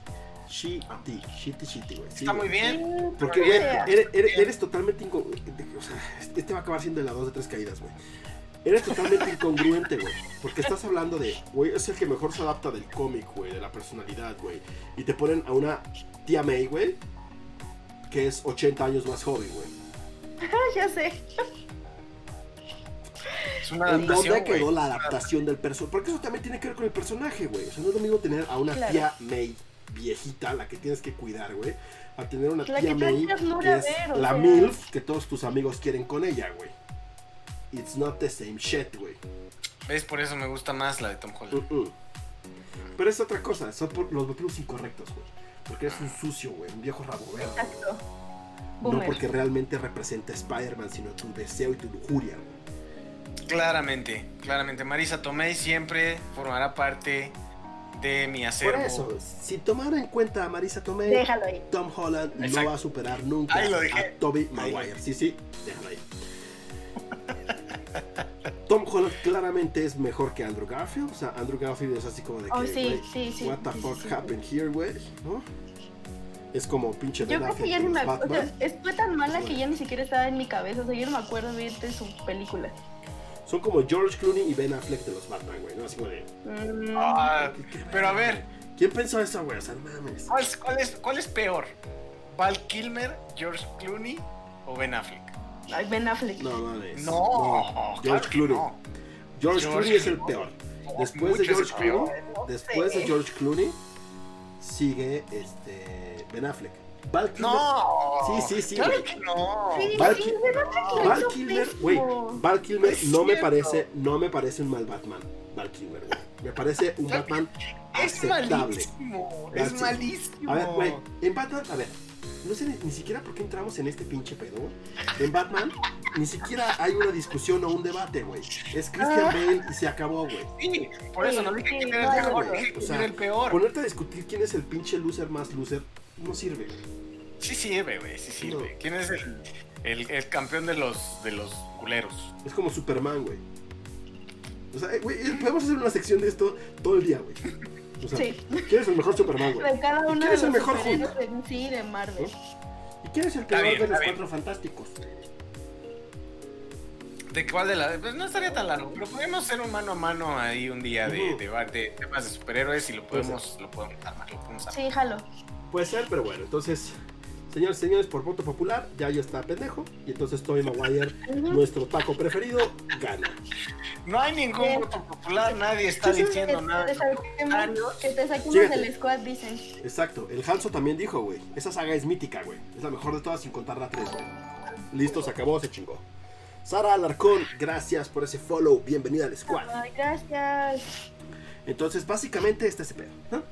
Shitty, shitty, shitty, güey. Sí, Está muy bien. Porque, güey, eres, eres- eres totalmente inco- O sea, este va a acabar siendo de las dos de tres caídas, güey. Eres totalmente incongruente, güey. Porque estás hablando de, güey, es el que mejor se adapta del cómic, güey, de la personalidad, güey. Y te ponen a una tía May, güey, que es 80 años más joven, güey. Ya sé. Es una ¿En adaptación, dónde quedó la adaptación del personaje? Porque eso también tiene que ver con el personaje, güey. O sea, no es lo mismo tener a una Claro. tía May viejita, la que tienes que cuidar, güey, a tener una La tía que May que es ver, la sea. MILF que todos tus amigos quieren con ella, güey. It's not the same shit, güey. ¿Ves? Por eso me gusta más la de Tom Holland. Pero es otra cosa, son por los motivos incorrectos, güey. Porque eres un sucio, güey, un viejo rabo verde. Exacto. No Boomer. porque realmente representa a Spider-Man, sino tu deseo y tu lujuria, güey. Claramente, claramente. Marisa Tomei siempre formará parte de mi acervo. Por eso, si tomara en cuenta a Marisa Tomei, Déjalo ahí. Tom Holland no va a superar nunca Ahí lo dejé. a lo Maguire. Sí, sí, déjalo ahí. Tom Holland claramente es mejor que Andrew Garfield. O sea, Andrew Garfield es así como de que, Oh, sí, sí, sí, what the sí, fuck sí, sí. happened here, güey, ¿no? Es como pinche Yo creo que ya ni me acuerdo. O sea, fue tan mala que ya ni siquiera estaba en mi cabeza. O sea, yo no me acuerdo bien de su película. Son como George Clooney y Ben Affleck de los Batman, güey, ¿no? Así como de... Mm, Ah, pero a ver, ¿Quién pensó eso, güey? O sea, no mames. ¿cuál, es- cuál es, ¿cuál es peor? ¿Val Kilmer, George Clooney o Ben Affleck? ay, Ben Affleck. No mames. No, George claro que Clooney. no. George, George Clooney es el peor. Después de George es el peor. Clooney, después de. George Clooney, sigue este Ben Affleck. Val Kilmer. No. Sí, sí, sí, Claro que no. Val, sí, Ki- Ben Affleck lo Val Kilmer, güey, Val Kilmer Es no me parece, no me parece un mal Batman. Val Kilmer, güey. Me parece un Batman Es aceptable. malísimo. Es malísimo. A ver, güey, en Batman, a ver, no sé ni, ni siquiera por qué entramos en este pinche pedo. En Batman, ni siquiera hay una discusión o un debate, güey. Es Christian Ah. Bale y se acabó, güey. Sí, por eso no dije quién era el no, mejor, güey. dije O quién sea, era el peor. Ponerte a discutir quién es el pinche loser más loser, no sirve. Sí sirve, güey, sí sirve. No. ¿Quién es el, el, el campeón de los, de los culeros? Es como Superman, güey. O sea, eh, güey, eh, podemos hacer una sección de esto todo el día, güey. O sea, Sí. ¿quién es el mejor Superman, güey? De cada ¿Y uno quién de es el mejor Hulk? sí de Marvel. ¿Y quién es el bien, de los bien. cuatro fantásticos? ¿De cuál de la.? Pues no estaría tan largo, pero podemos hacer un mano a mano ahí un día de Ujú. debate de temas de superhéroes y lo podemos, lo podemos armar, lo podemos armar. Sí, jalo. Puede ser, pero bueno, entonces, señores y señores, por voto popular, ya yo está pendejo. Y entonces Tobey Maguire, nuestro taco preferido, gana. No hay ningún voto popular, nadie está Sí, diciendo Que nada. te saquemos, que te saquemos del squad, dicen. Exacto, el Hanso también dijo, güey. Esa saga es mítica, güey. Es la mejor de todas sin contar la 3, güey. Listo, se acabó, se chingó. Sara Alarcón, gracias por ese follow. Bienvenida al squad. Ay, gracias. Entonces, básicamente, este es ese pedo, ¿no?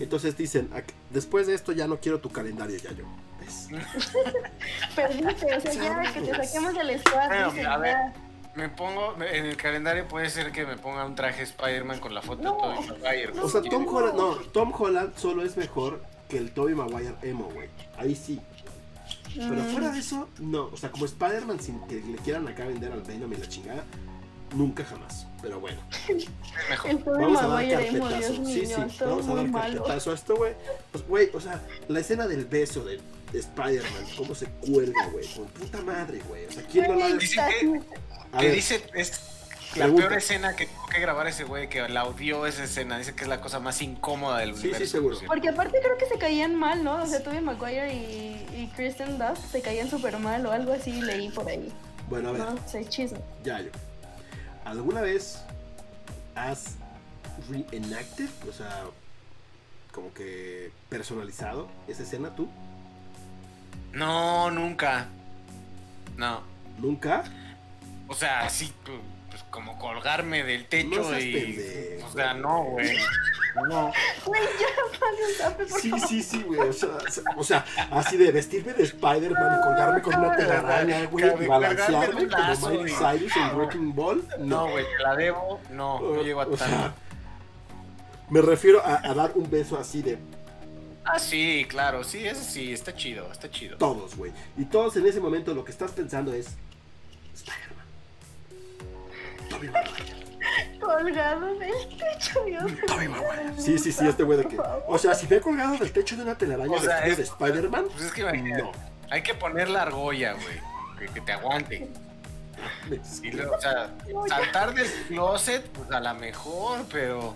Entonces dicen, "Ac- después de esto ya no quiero tu calendario, ya yo. ¿Ves? Perdiste, o sea, ya que te saquemos del squad, Bueno, dicen, a ver. ya. me pongo, en el calendario puede ser que me ponga un traje Spider-Man con la foto No. de Tobey Maguire. güey. O sea, Tom Holland, no, Tom Holland solo es mejor que el Tobey Maguire emo, güey. Ahí sí. Pero Mm. fuera de eso, no. O sea, como Spider-Man sin que le quieran acá vender al Venom y la chingada, nunca jamás. Pero bueno, mejor. Vamos a dar carpetazo. Sí, sí, vamos a dar carpetazo a esto, güey. Pues, güey, o sea, la escena del beso de, de Spider-Man, cómo se cuelga, güey. Con puta madre, güey. O sea, ¿quién no la Dice que, A que ver, dice es la Pregunta. peor escena que tuvo que grabar ese güey, que la odió esa escena. Dice que es la cosa más incómoda del Sí, sí, universo. seguro. por cierto. Porque aparte creo que se caían mal, ¿no? O sea, Tobey Maguire y, y Kristen Dunst se caían súper mal o algo así, leí por ahí. bueno, a ver. No sé, chisme. Ya, yo. ¿Alguna vez has reenacted? O sea, como que personalizado esa escena tú? No, nunca. No. ¿Nunca? O sea, pues, como colgarme del techo No y. pendejo. O sea, no, güey. No. Güey, ya, por Sí, favor. sí, sí, güey. O sea, o sea, así de vestirme de Spider-Man y colgarme con una telaraña, güey, y balancearme lazo como Miley y- Cyrus en Wrecking Ball. No, güey, te la debo. No, no llego a O sea, tanto. me refiero a, a dar un beso así de Ah, sí, claro, sí, eso sí, está chido, está chido. todos, güey. Y todos en ese momento lo que estás pensando es Spider-Man. Maguire. Colgado del techo, Dios. Tobey Maguire. Sí, sí, sí, este güey de que. O sea, si he colgado del techo de una telaraña O sea, es- de Spider-Man, Pues es que imagínate, no. hay que poner la argolla, güey, que, que te aguante. Luego, o sea, saltar del closet, pues a lo mejor, pero.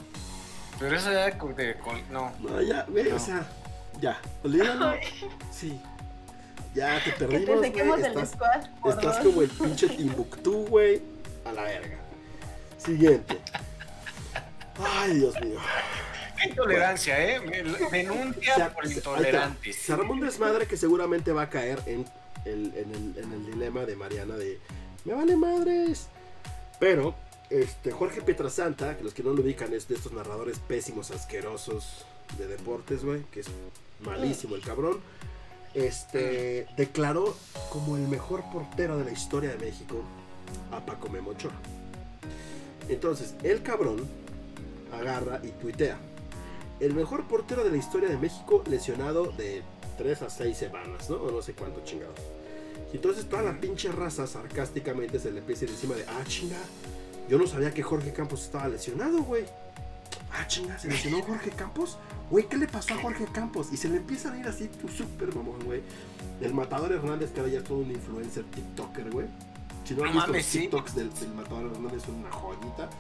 Pero eso ya con- de- con- no. No, ya, güey, o sea, ya, olvídalo. Sí. Ya te Que te perdimos, el Estás, squad estás dos. como el pinche Timbuktu, güey. A la verga. Siguiente. Ay, Dios mío. Qué intolerancia, ¿eh? Denuncia Se- por intolerantes. Se armó un desmadre que seguramente va a caer en el, en el, en el dilema de Mariana de me vale madres. Pero, este, Jorge Pietrasanta, que los que no lo ubican es de estos narradores pésimos, asquerosos de deportes, güey, que es malísimo el cabrón. Este, declaró como el mejor portero de la historia de México a Paco Memo Ochoa. Entonces, el cabrón agarra y tuitea. El mejor portero de la historia de México lesionado de 3 a 6 semanas, ¿no? O no sé cuánto chingados. Y entonces toda la pinche raza sarcásticamente se le empieza encima de, ah, chinga, yo no sabía que Jorge Campos estaba lesionado, güey. Ah, chinga, se lesionó Jorge Campos. Güey, ¿qué le pasó a Jorge Campos? Y se le empiezan a ir así, tu súper mamón, güey. El Matador Hernández, que ahora ya es todo un influencer TikToker, güey. Si no han No visto mames, los sí. TikToks del, del Matador Hernández, son una joyita.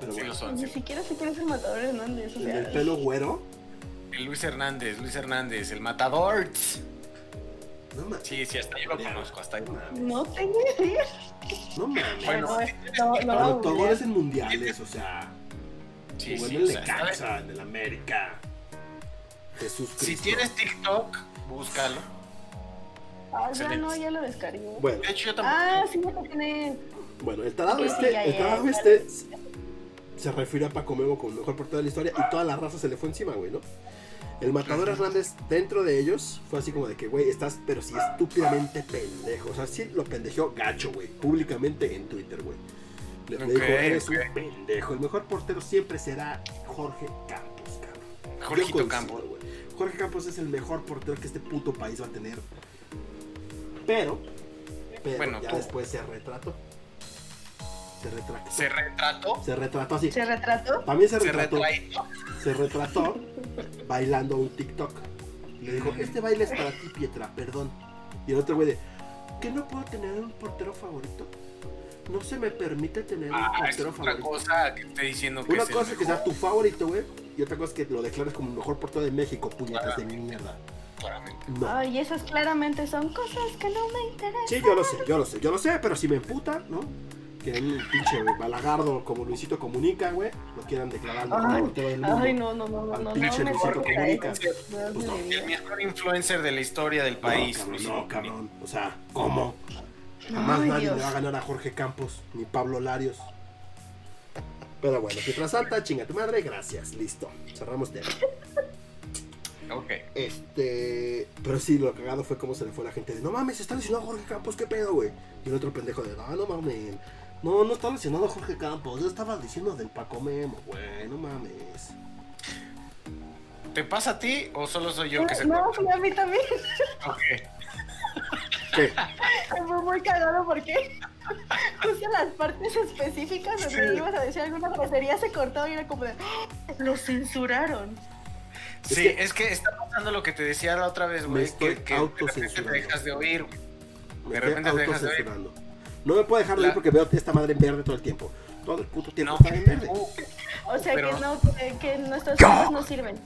Pero Sí bueno, lo son, Ni sí. siquiera sé quién es el matador Hernández. O el sea, del pelo güero. El Luis Hernández, Luis Hernández, el matador. No mames. Sí, sí, hasta yo lo conozco, hasta ahí. no tengo idea. No mames. Bueno, No, todo googlear. es en mundiales, o sea. Sí, sí, en el o sea, está- Necaxa, en el América. Jesús Cristo. Si tienes TikTok, búscalo. Ah, ya no, ya lo descargué. Bueno, De hecho, yo tampoco. Ah, sí, lo tiene. bueno, el tarado Sí, este, ya, el ya, tarado ya. este se refirió a Paco Memo como el mejor portero de la historia y toda la raza se le fue encima, güey, ¿no? El matador Hernández, dentro de ellos, fue así como de que, güey, estás, pero sí estúpidamente pendejo. O sea, sí lo pendejeó gacho, güey, públicamente en Twitter, güey. Le, dijo, eres ok. un pendejo. El mejor portero siempre será Jorge Campos, cabrón. Jorgito coincido, Campos. Jorge Campos es el mejor portero que este puto país va a tener. Pero, pero Bueno, ya tú. después se retrató. Se retrató. Se retrató. Se retrató así. ¿Se retrató? También se retrató. Se retrató bailando un TikTok. Le dijo, este baile es para ti, Pietra, perdón. Y el otro güey de, ¿que no puedo tener un portero favorito? No se me permite tener un Ah, es portero otra favorito. cosa que esté diciendo que Una es cosa es que sea tu favorito, güey. Y otra cosa es que lo declares como el mejor portero de México, puñetas de mierda. Claramente. No. Ay, esas claramente son cosas que no me interesan. Sí, yo lo sé, yo lo sé, yo lo sé, pero si me emputa, ¿no? Que un pinche balagardo como Luisito Comunica, güey, lo quieran declarar el mejor Ay, mundo. Ay, no, no, no, no, Al no, pinche no me Luisito Comunica. Pues no. El mejor influencer de la historia del país. No, cabrón, no. O sea, ¿cómo? Jamás Ay, nadie Dios. le va a ganar a Jorge Campos, ni Pablo Larios. Pero bueno, Pietra Santa, chinga tu madre, gracias, listo. Cerramos tema. Ok. Este. Pero sí, lo cagado fue cómo se le fue la gente de no mames, está lesionado Jorge Campos, qué pedo, güey. Y el otro pendejo de no, no mames. No, no estaba mencionando a Jorge Campos. Yo estaba diciendo del Paco Memo, güey. No mames. ¿Te pasa a ti o solo soy yo que se No, sí, a mí también. Ok. ¿Qué? Fue muy cagado porque justo las partes específicas donde Sí. ibas a decir alguna grosería se cortó y era como de "¡Ah! lo censuraron. Sí, que- es que está pasando lo que te decía la otra vez, güey, que, que de repente te dejas de oír, güey. Me De estoy repente te dejas de autocensurando. No me puedo dejar de La- ver porque veo esta madre en verde todo el tiempo. Todo el puto tiempo No, está en verde. uh, O sea Pero- que no, que, que nuestros hijos no sirven.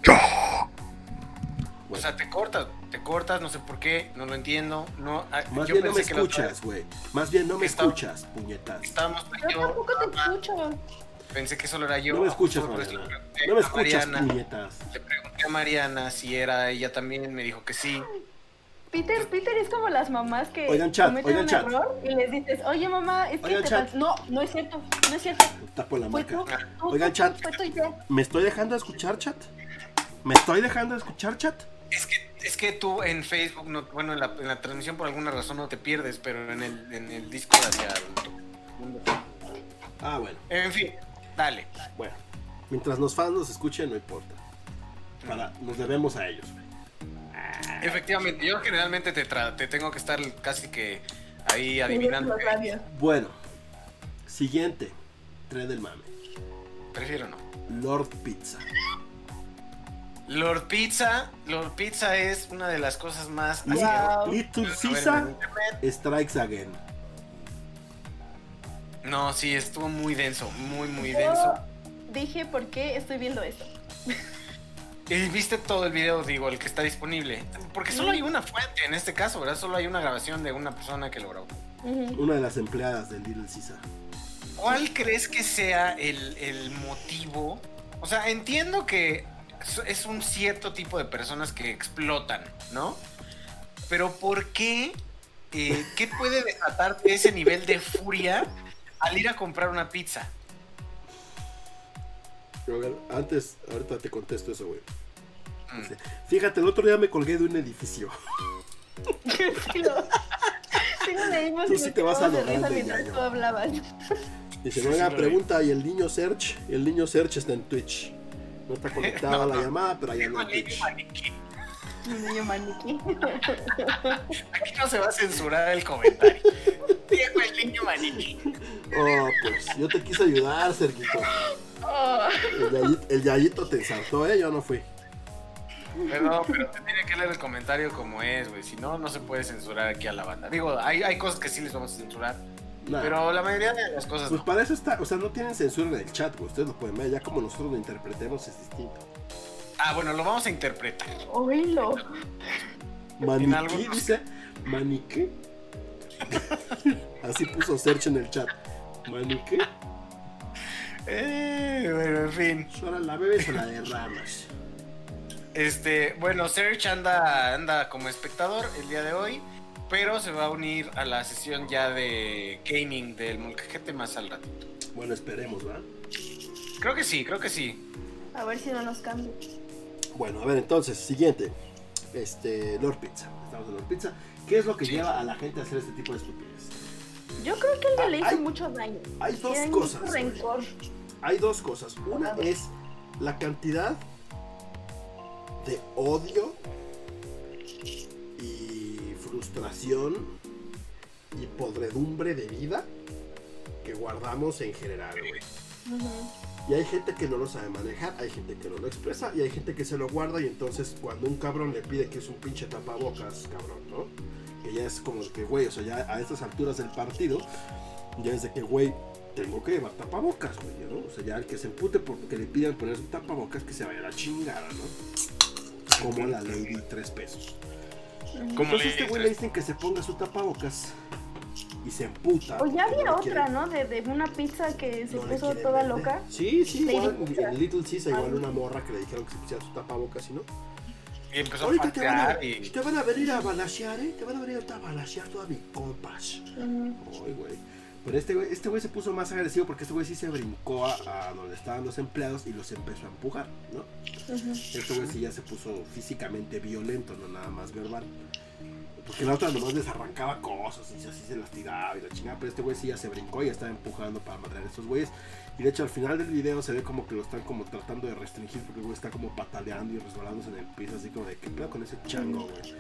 o sea, te cortas, te cortas, no sé por qué, no lo entiendo. No, ah, Más yo bien no me escuchas, güey. Más bien no me Está- escuchas, puñetas. y Yo yo, tampoco te escucho. Pensé que solo era yo. No me escuchas, por eso le Mariana. pregunté No me a escuchas, Mariana, puñetas. Le pregunté a Mariana si era ella también, me dijo que sí. Peter, Peter es como las mamás que Oigan, chat, cometen oigan, un chat. error y les dices, oye mamá, es que Oigan, te chat. fal-". No, no es cierto, no es cierto. Tapo la marca. tú, tú, Oigan, tú, chat. ¿Me estoy dejando de escuchar, chat? ¿Me estoy dejando de escuchar, chat? Es que, es que tú en Facebook, no, bueno, en la, en la transmisión por alguna razón no te pierdes, pero en el, en el Discord hacia el... Ah, bueno. En fin, dale. Bueno. Mientras los fans nos escuchen, no importa. Para, nos debemos a ellos, güey. Efectivamente, yo generalmente te, tra- te tengo que estar casi que ahí adivinando. Labios. Bueno. Siguiente. Tren del mame. Prefiero no. Lord Pizza. Lord Pizza, Lord Pizza es una de las cosas más Little, Wow. Caesar. Strikes Again. No, sí, estuvo muy denso, muy, muy Yo denso. dije, ¿por qué estoy viendo esto? ¿Y viste todo el video, digo, el que está disponible? Porque solo hay una fuente en este caso, ¿verdad? Solo hay una grabación de una persona que lo grabó. Una de las empleadas de Little Caesar. ¿Cuál crees que sea el, el motivo? O sea, entiendo que es- es un cierto tipo de personas que explotan, ¿no? Pero ¿por qué? Eh, ¿Qué puede desatarte ese nivel de furia al ir a comprar una pizza? Pero, a ver, antes, ahorita te contesto eso, güey. Mm. Fíjate, el otro día me colgué de un edificio. Sí, lo, sí lo leímos Tú y sí te vas a risa de mientras ñaño. tú hablabas. Dice, sí lo pregunta, ¿y el niño Search? El niño Search está en Twitch. No está conectado No, a la no. llamada, pero allá anda en Niño Twitch. maniquí. Un niño maniquí. Aquí no se va a censurar el comentario. El niño maniquí. Oh, pues yo te quise ayudar, Sergito. Oh, El yayito, el yayito te ensartó, ¿eh? Yo no fui. Perdón, pero te tiene que leer el comentario como es, güey. Si no, no se puede censurar aquí a la banda. Digo, hay, hay cosas que sí les vamos a censurar. Nah. Pero la mayoría de las cosas Pues no. para eso está, o sea, no tienen censura en el chat, güey. Ustedes lo pueden ver, ya como nosotros lo interpretemos es distinto. Ah, bueno, lo vamos a interpretar. oílo. Maniquí, dice. Maniquí. Así puso Search en el chat. Maniquí. Eh, bueno, en fin. Ahora la bebes o la derramas. Este, bueno, Serge anda, anda como espectador el día de hoy, pero se va a unir a la sesión ya de gaming del Molcajete más al ratito. Bueno, esperemos, ¿va? Creo que sí, creo que sí. A ver si no nos cambia. Bueno, a ver, entonces, siguiente. Este, Lord Pizza. Estamos en Lord Pizza. ¿Qué es lo que Sí. lleva a la gente a hacer este tipo de estupidez? Yo creo que alguien le hizo Hay- mucho daño. hay dos cosas, rencor. Hay dos cosas. Una es la cantidad de odio y frustración y podredumbre de vida que guardamos en general, güey. Y hay gente que no lo sabe manejar, hay gente que no lo expresa y hay gente que se lo guarda y entonces cuando un cabrón le pide que es un pinche tapabocas, cabrón, ¿no? Que ya es como que, güey, o sea, ya a estas alturas del partido, ya es de que, güey, tengo que llevar tapabocas, güey, ¿no? O sea, ya el que se empute porque le pidan ponerse un tapabocas que se vaya a la chingada, ¿no? Como la lady tres pesos. Como este güey le dicen que se ponga su tapabocas y se emputa. O ya había no quiere- otra, ¿no? De, de una pizza que se no puso toda vender. loca. Sí, sí, igual en Little Caesar, igual una morra que le dijeron que se pusiera su tapabocas y no. Y empezó Ahorita a te van a, patear y... te van a venir a balasear, ¿eh? Te van a venir a balasear todas mis compas. Ay, güey. Pero este güey, este güey se puso más agresivo porque este güey sí se brincó a, a donde estaban los empleados y los empezó a empujar, ¿no? Ujú. Este güey sí ya se puso físicamente violento, no nada más verbal. Porque la otra nomás les arrancaba cosas y así se las tiraba y la chingada. Pero este güey sí ya se brincó y ya estaba empujando para madrear a estos güeyes. Y de hecho al final del video se ve como que lo están como tratando de restringir porque el güey está como pataleando y resbalándose en el piso así como de qué pedo con ese chango, güey.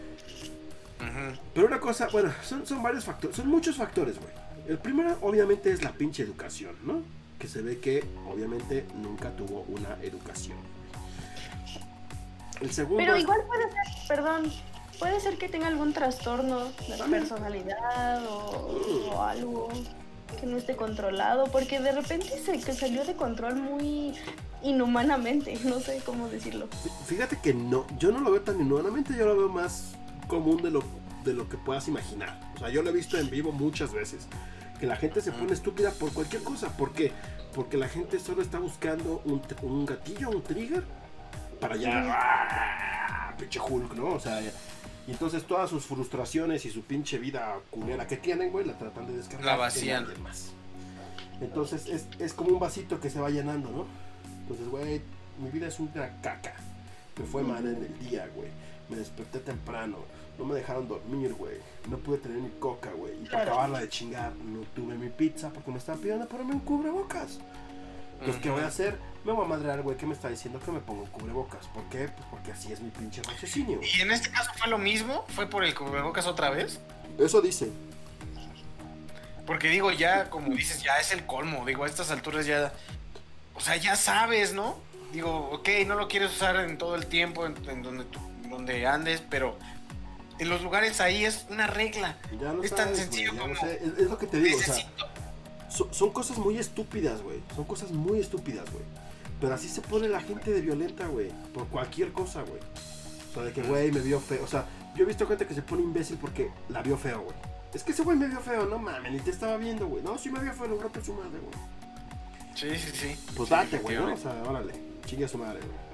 Pero una cosa, bueno, son, son varios factores, son muchos factores, güey. El primero obviamente es la pinche educación, ¿no? Que se ve que obviamente nunca tuvo una educación. El segundo... Pero igual puede ser, perdón, puede ser que tenga algún trastorno de la También. personalidad o, o algo que no esté controlado, porque de repente se que salió de control muy inhumanamente, no sé cómo decirlo. Fíjate que no, yo no lo veo tan inhumanamente, yo lo veo más común de lo, de lo que puedas imaginar. O sea, yo lo he visto en vivo muchas veces. Que la gente se pone estúpida por cualquier cosa. ¿Por qué? Porque la gente solo está buscando un, un gatillo, un trigger, para ya... ¡ah! Pinche Hulk, ¿no? O sea, y entonces todas sus frustraciones y su pinche vida culera que tienen, güey, la tratan de descargar. La vacían. más. Entonces es, es como un vasito que se va llenando, ¿no? Entonces, güey, mi vida es una caca. Me fue mal en el día, güey. Me desperté temprano. No me dejaron dormir, güey. No pude tener mi coca, güey. Y para acabarla de chingar, no tuve mi pizza porque me estaban pidiendo ponerme un cubrebocas. Entonces, ¿qué voy a hacer? Me voy a madrear, güey, que me está diciendo que me pongo cubrebocas. ¿Por qué? Pues porque así es mi pinche raciocinio. Y en este caso fue lo mismo, fue por el cubrebocas otra vez. Eso dice. Porque digo, ya, como dices, ya es el colmo. Digo, a estas alturas ya. O sea, ya sabes, ¿no? Digo, ok, no lo quieres usar en todo el tiempo, en, en donde, tú- donde andes, pero en los lugares ahí es una regla. Ya lo es tan sabes, sencillo lo como. Es, es lo que te digo, o sea, necesito. son, cosas muy estúpidas, güey. Son cosas muy estúpidas, güey. Pero así se pone la gente de violenta, güey. Por cualquier cosa, güey. O sea, de que, güey, me vio feo. O sea, yo he visto gente que se pone imbécil porque la vio feo, güey. Es que ese güey me vio feo, no mames, ni te estaba viendo, güey. No, sí me vio feo, lo rompe su madre, güey. Sí, sí, sí. Pues date, güey, ¿no? O sea, órale, chingue a su madre, güey.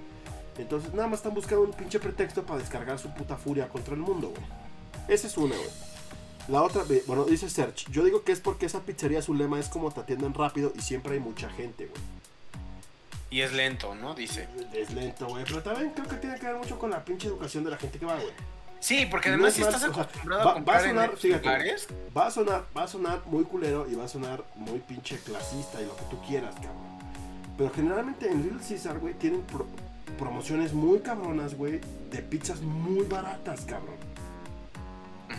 Entonces, nada más están buscando un pinche pretexto para descargar su puta furia contra el mundo, güey. Esa es una, güey. La otra, bueno, dice Search. Yo digo que es porque esa pizzería, su lema es como te atienden rápido y siempre hay mucha gente, güey. Y es lento, ¿no? Dice. Es lento, güey. Pero también creo que tiene que ver mucho con la pinche educación de la gente que va, güey. Sí, porque No además es si estás o sea, acostumbrado va- va a a comprar sonar, en estos fíjate. lugares, Va a sonar, va a sonar muy culero y va a sonar muy pinche clasista y lo que tú quieras, cabrón. Pero generalmente en Little Caesar, güey, tienen pro- promociones muy cabronas, güey, de pizzas muy baratas, cabrón.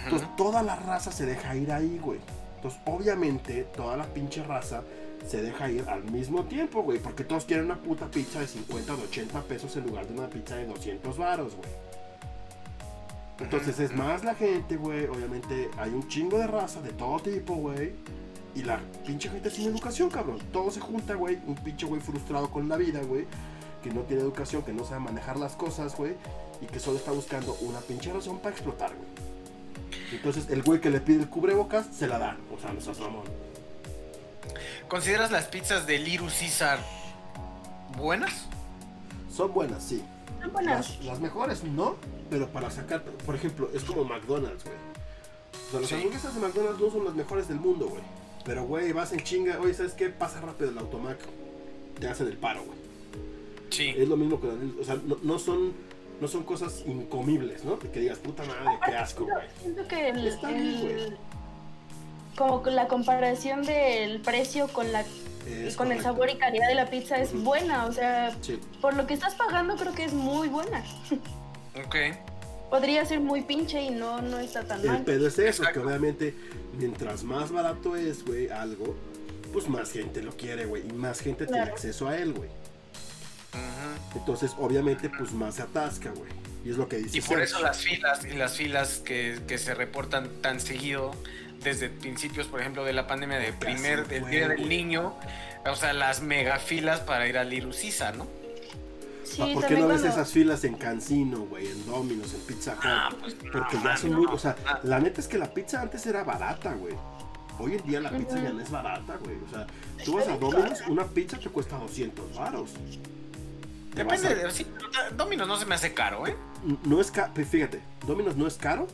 Entonces toda la raza se deja ir ahí, güey. Entonces obviamente toda la pinche raza se deja ir al mismo tiempo, güey. Porque todos quieren una puta pizza de 50 o de 80 pesos en lugar de una pizza de 200 varos, güey. Entonces es más la gente, güey. Obviamente hay un chingo de raza de todo tipo, güey. Y la pinche gente sin educación, cabrón. Todo se junta, güey. Un pinche güey frustrado con la vida, güey. Que no tiene educación, que no sabe manejar las cosas, güey. Y que solo está buscando una pinche razón para explotar, güey. Entonces el güey que le pide el cubrebocas se la dan. O sea, no seas mamón. ¿consideras las pizzas de Little Caesar buenas? Son buenas, sí. Son buenas. Las, las mejores no, pero para sacar, por ejemplo, es como McDonald's, güey. O sea, las Sí. hamburguesas de McDonald's no son las mejores del mundo, güey. Pero, güey, vas en chinga. Oye, ¿sabes qué? Pasa rápido el automac. Te hacen el paro, güey. Sí. Es lo mismo con las... O sea, no, no son, no son cosas incomibles, ¿no? Que digas, puta madre, qué asco, güey. Siento que el, Está bien, güey. el- como la comparación del precio con la Es con el sabor y calidad de la pizza es buena, o sea, Sí. por lo que estás pagando creo que es muy buena. Ok. Podría ser muy pinche y no no está tan El mal. pedo es eso, Exacto. que obviamente mientras más barato es, güey, algo, pues más gente lo quiere, güey, y más gente tiene acceso a él, güey. Entonces, obviamente, pues más se atasca, güey. Y es lo que dice Y por eso las filas y las filas que, que se reportan tan seguido desde principios, por ejemplo, de la pandemia de primer del día del niño, o sea, las mega filas para ir a Little Caesar, ¿no? Sí, Ah, ¿Por qué no ves cuando- esas filas en Cancino, güey, en Domino's, en Pizza Hut? Ah, pues, Porque no, ya son no, muy... O sea, no. la neta es que la pizza antes era barata, güey. Hoy en día la pizza ya no es barata, güey. O sea, tú vas a Domino's, una pizza te cuesta 200 varos. Depende, a- de, sí, Domino's no se me hace caro, ¿eh? No es caro, fíjate, Domino's no es caro,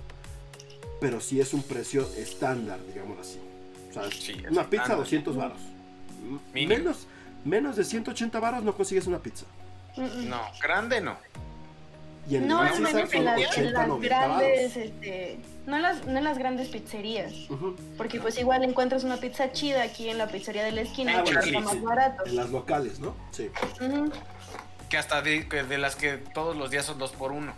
pero sí es un precio estándar, digamos así. O sea, Sí, es una pizza estándar. 200 varos. Mínimo. Menos, menos de 180 varos no consigues una pizza. Mm, mm. No, grande no. Y en No, Little es Caesar menos que son las, 80, las 90 grandes, varos. este, No en las, no en las grandes pizzerías. Porque pues igual encuentras una pizza chida aquí en la pizzería de la esquina Ah, bueno, sí, más sí. barato. En las locales, ¿no? Sí. Ujú. Que hasta de, las que todos los días son dos por uno.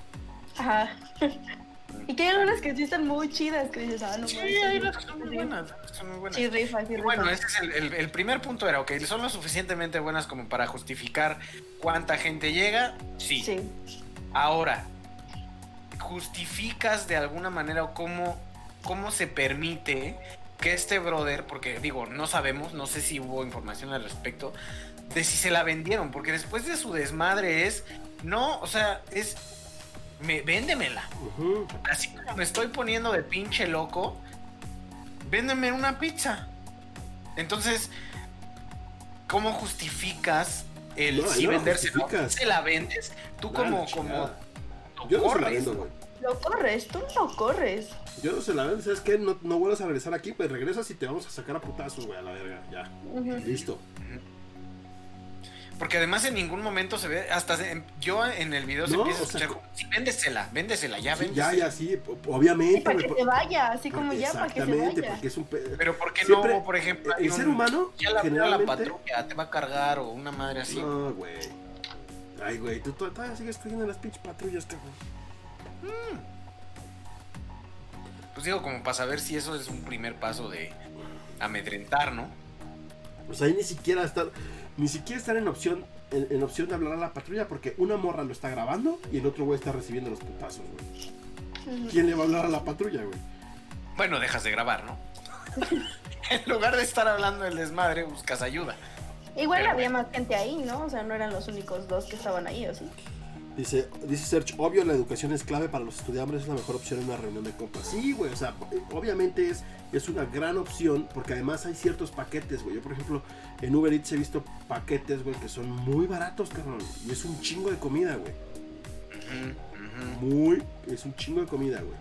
Ajá. y que hay algunas que sí están muy chidas que dices, ah, no Sí, hay las que son muy buenas. son muy buenas. Sí, rifa, sí, Y rifa. bueno, ese es el, el- el primer punto era, ok, son lo suficientemente buenas como para justificar cuánta gente llega. Sí. Sí. Ahora, ¿justificas de alguna manera o cómo, cómo se permite que este brother, porque digo, no sabemos, no sé si hubo información al respecto, de si se la vendieron, porque después de su desmadre es, no, o sea, es, me, véndemela. Ujú. Así como me estoy poniendo de pinche loco, véndeme una pizza. Entonces, ¿cómo justificas el No, si no la vendérsela? justificas. Se la vendes, tú como, como lo Yo no se la corres. vendo, güey. Lo corres, tú no corres. Yo no se la vendo, ¿sabes qué? No, no vuelvas a regresar aquí, pues regresas y te vamos a sacar a putazos, güey, a la verga. Ya. Ujú. Listo. Porque además en ningún momento se ve, hasta se- yo en el video se No, empieza a o sea, escuchar, como, sí, véndesela, véndesela, ya, Sí, véndesela. ya, ya, sí, o- Y obviamente, para que por- se vaya, así como ya, para que se Exactamente, vaya. porque es un... pe- Pero ¿por qué Siempre, no, por ejemplo, el hay un- ser humano, ya la, ya la generalmente... patrulla te va a cargar o una madre así? No, güey. Ay, güey, tú to- todavía sigues cogiendo las pinches patrullas, cabrón. Pues digo, como para saber si eso es un primer paso de amedrentar, ¿no? O sea, ahí ni siquiera estar, ni siquiera estar en opción, en, en opción de hablar a la patrulla porque una morra lo está grabando y el otro güey está recibiendo los putazos, güey. ¿Quién le va a hablar a la patrulla, güey? Bueno, dejas de grabar, ¿no? en lugar de estar hablando del desmadre, buscas ayuda. Igual Pero había más gente ahí, ¿no? O sea, no eran los únicos dos que estaban ahí, ¿o sí? Dice, dice Serge, obvio la educación es clave para los estudiantes, es la mejor opción en una reunión de compas. Sí, güey, o sea, obviamente es, es una gran opción porque además hay ciertos paquetes, güey. Yo, por ejemplo, en Uber Eats he visto paquetes, güey, que son muy baratos, cabrón. Y es un chingo de comida, güey. Muy, es un chingo de comida, güey.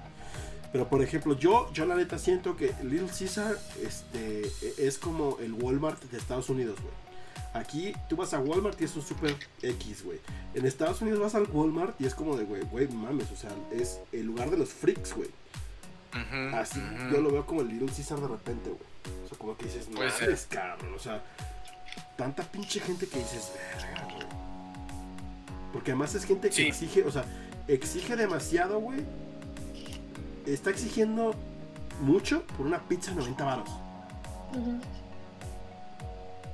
Pero por ejemplo, yo, yo la neta siento que Little Caesar este, es como el Walmart de Estados Unidos, güey. Aquí tú vas a Walmart y es un super X, güey. En Estados Unidos vas al Walmart y es como de, güey, güey, mames, o sea, es el lugar de los freaks, güey. Ujú, Así yo lo veo como el Little Caesar de repente, güey. O sea, como que dices, no mames, cabrón. O sea, tanta pinche gente que dices, verga, güey. Porque además es gente que Sí. exige, o sea, exige demasiado, güey. Está exigiendo mucho por una pizza de 90 varos. Ujú.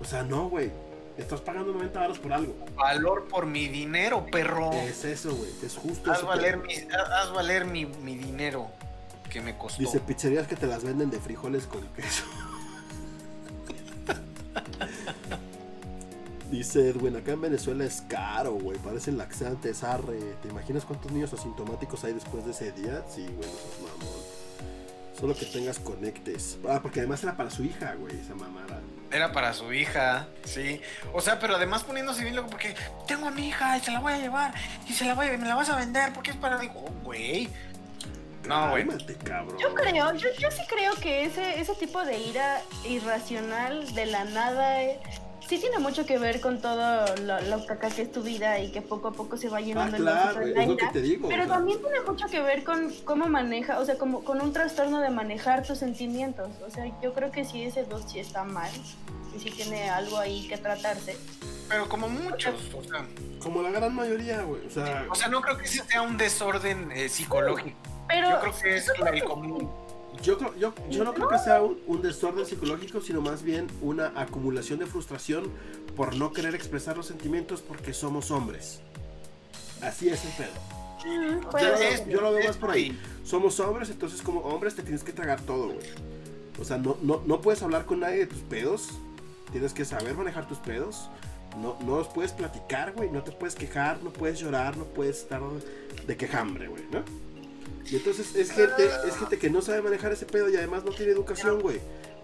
O sea, no, güey. Estás pagando 90 varos por algo. Valor por mi dinero, perro. Es eso, güey. Es justo Haz eso. valer, mi, haz valer mi, mi dinero que me costó. Dice pizzerías que te las venden de frijoles con queso. Dice Edwin, acá en Venezuela es caro, güey. Parecen laxantes, arre. ¿Te imaginas cuántos niños asintomáticos hay después de ese día? Sí, güey, no mamón. Solo que tengas conectes. Ah, porque además era para su hija, güey, esa mamada. Era para su hija, sí. O sea, pero además poniéndose bien loco porque tengo a mi hija y se la voy a llevar y se la voy a, me la vas a vender porque es para digo, oh, güey. No, güey. Cálmate, cabrón. Yo creo, yo, yo sí creo que ese, ese tipo de ira irracional de la nada eh, sí tiene mucho que ver con todo lo, lo caca que es tu vida y que poco a poco se va llenando Ah, el claro, vaso de digo, Pero o sea. también tiene mucho que ver con cómo maneja, o sea, como con un trastorno de manejar tus sentimientos. O sea, yo creo que sí ese dos sí está mal y sí tiene algo ahí que tratarse. Pero como muchos, o sea, Como la gran mayoría, güey. O sea, o sea, no creo que ese sea un desorden eh, psicológico. Pero Yo creo que es el común. Yo, creo- yo, yo no creo que sea un, un desorden psicológico, sino más bien una acumulación de frustración por no querer expresar los sentimientos porque somos hombres. Así es el pedo. Mm, Yo, puede lo ser. veo- yo lo veo más por ahí. Somos hombres, entonces como hombres te tienes que tragar todo, güey. O sea, no, no, no puedes hablar con nadie de tus pedos. Tienes que saber manejar tus pedos. No, no los puedes platicar, güey. No te puedes quejar, no puedes llorar, no puedes estar de quejambre, güey, ¿no? Y entonces es gente, es gente que no sabe manejar ese pedo y además no tiene educación, güey.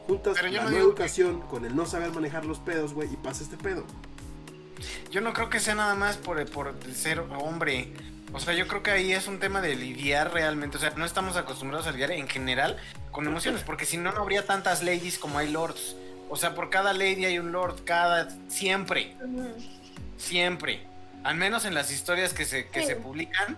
Juntas la no no digo educación con el no saber manejar los pedos, güey, y pasa este pedo. Yo no creo que sea nada más por, por ser hombre. O sea, yo creo que ahí es un tema de lidiar realmente. O sea, no estamos acostumbrados a lidiar en general con emociones, porque si no, no habría tantas ladies como hay lords. O sea, por cada lady hay un lord, cada. Siempre, siempre. Al menos en las historias que se, que Sí. se publican,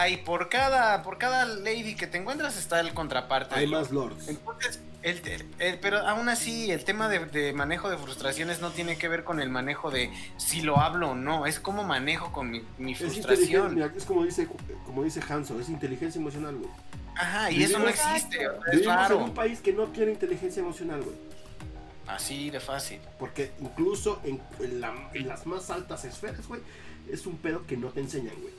hay por cada, por cada lady que te encuentras está el contraparte. Hay más lords. Entonces, el, el- pero aún así, el tema de, de manejo de frustraciones no tiene que ver con el manejo de si lo hablo o no, es como manejo con mi, Es frustración. mira, es como dice, como dice Hanso, es inteligencia emocional, güey. Ajá, y eso no existe, o sea, es Vivimos en raro. un país que no tiene inteligencia emocional, güey. Así de fácil. Porque incluso en, en la- en las más altas esferas, güey, es un pedo que no te enseñan, güey.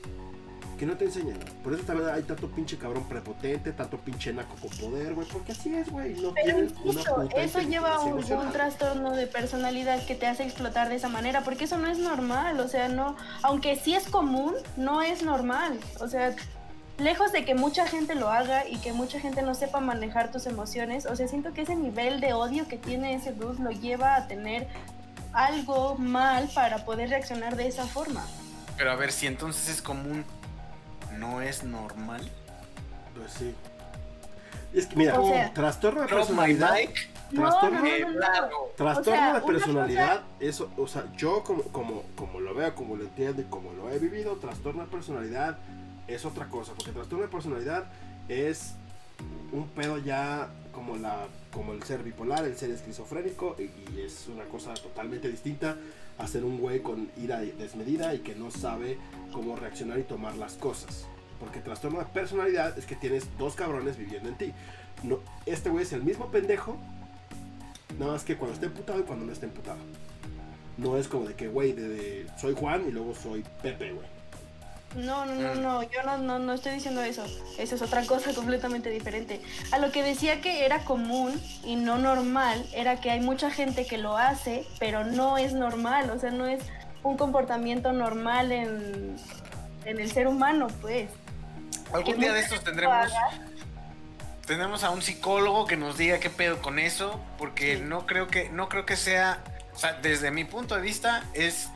Que no te enseñan. Por eso también hay tanto pinche cabrón prepotente, tanto pinche naco con poder, güey. Porque así es, güey. No Pero insisto, eso lleva a un, un trastorno de personalidad que te hace explotar de esa manera, porque eso no es normal, o sea, no, aunque sí es común, no es normal, o sea, lejos de que mucha gente lo haga y que mucha gente no sepa manejar tus emociones, o sea, siento que ese nivel de odio que tiene ese Bruce lo lleva a tener algo mal para poder reaccionar de esa forma. Pero a ver, si entonces es común, ¿no es normal? Pues sí. Es que mira, O sea- trastorno de personalidad. Trastorno, no, no, no, no. claro. trastorno O sea, de personalidad, eso, o sea, yo como, como, como lo veo, como lo entiendo y como lo he vivido, trastorno de personalidad es otra cosa, porque trastorno de personalidad es un pedo ya como la como el ser bipolar, el ser esquizofrénico y, y es una cosa totalmente distinta a ser un güey con ira desmedida y que no sabe cómo reaccionar y tomar las cosas. Porque trastorno de personalidad es que tienes dos cabrones viviendo en ti. No, este güey es el mismo pendejo, nada más que cuando esté emputado y cuando no esté emputado. No es como de que, güey, de, de- soy Juan y luego soy Pepe, güey. No, no, no, Mm. no, yo no, no, no estoy diciendo eso. Eso es otra cosa completamente diferente. A lo que decía que era común y no normal, era que hay mucha gente que lo hace, pero no es normal, o sea, no es un comportamiento normal en, en el ser humano, pues. Algún Que día de estos tendremos lo tendremos a un psicólogo que nos diga qué pedo con eso, porque Sí. no creo que no creo que sea, o sea, desde mi punto de vista es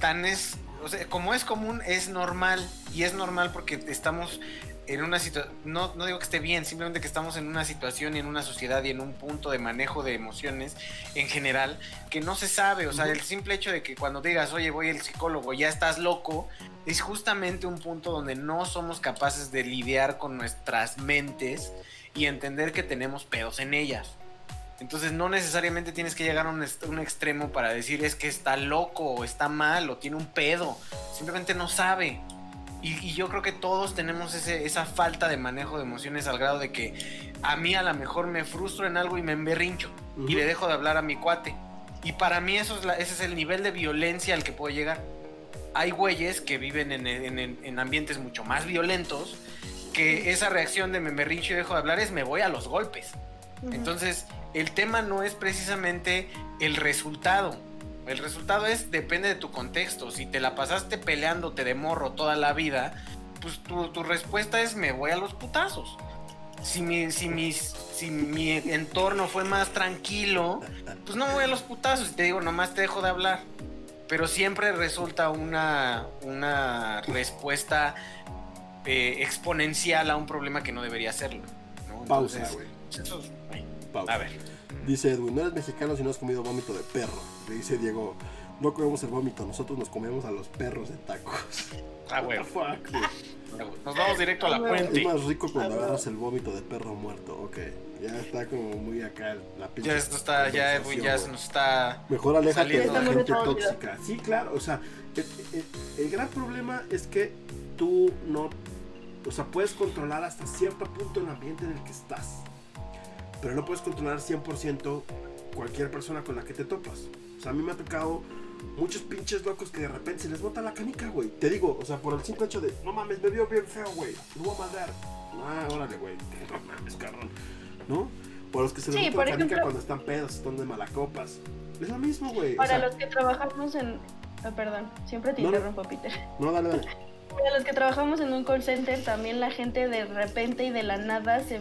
tan es, o sea, como es común es normal y es normal porque estamos en una situación, no, no digo que esté bien, simplemente que estamos en una situación y en una sociedad y en un punto de manejo de emociones en general que no se sabe, o sea, el simple hecho de que cuando digas, oye, voy al psicólogo, ya estás loco, es justamente un punto donde no somos capaces de lidiar con nuestras mentes y entender que tenemos pedos en ellas. Entonces no necesariamente tienes que llegar a un, extremo para decir es que está loco o está mal o tiene un pedo. Simplemente no sabe. Y, y yo creo que todos tenemos ese- esa falta de manejo de emociones al grado de que a mí a lo mejor me frustro en algo y me emberrincho y le dejo de hablar a mi cuate. Y para mí eso es la- ese es el nivel de violencia al que puedo llegar. Hay güeyes que viven en, en- en- en ambientes mucho más violentos que esa reacción de me emberrincho y dejo de hablar es me voy a los golpes. Entonces, el tema no es precisamente el resultado. El resultado es, depende de tu contexto. Si te la pasaste peleándote de morro toda la vida, pues tu, tu respuesta es me voy a los putazos. Si mi, si, mis- si mi entorno fue más tranquilo, pues no me voy a los putazos. Y te digo, nomás te dejo de hablar. Pero siempre resulta una, una respuesta eh, exponencial a un problema que no debería serlo. ¿no? Pausa, Entonces, güey. Pausa. a ver. Dice Edwin, no eres mexicano si no has comido vómito de perro. Le dice Diego, no comemos el vómito, nosotros nos comemos a los perros de tacos. Ah, güey? Nos vamos directo a la Ah, bueno. Es más rico cuando agarras el vómito de perro muerto. Ok, ya está como muy acá la pinche Ya esto está, ya Edwin ya se nos está. Mejor aléjate de la gente tóxica. Sí, claro, o sea, el, el- el gran problema es que tú no, o sea, puedes controlar hasta cierto punto el ambiente en el que estás, pero no puedes controlar 100% cualquier persona con la que te topas. O sea, a mí me ha tocado muchos pinches locos que de repente se les bota la canica, güey. Te digo, o sea, por el simple hecho de, no mames, me vio bien feo, güey, lo voy a mandar. Ah, órale, güey, no mames, cabrón, ¿no? Por los que se les Sí, bota la canica ejemplo- cuando están pedos, están de malacopas. Es lo mismo, güey. o Para sea, los que trabajamos en... ah, perdón, siempre te No, no. interrumpo, Peter. No, dale, dale. Para los que trabajamos en un call center, también la gente de repente y de la nada se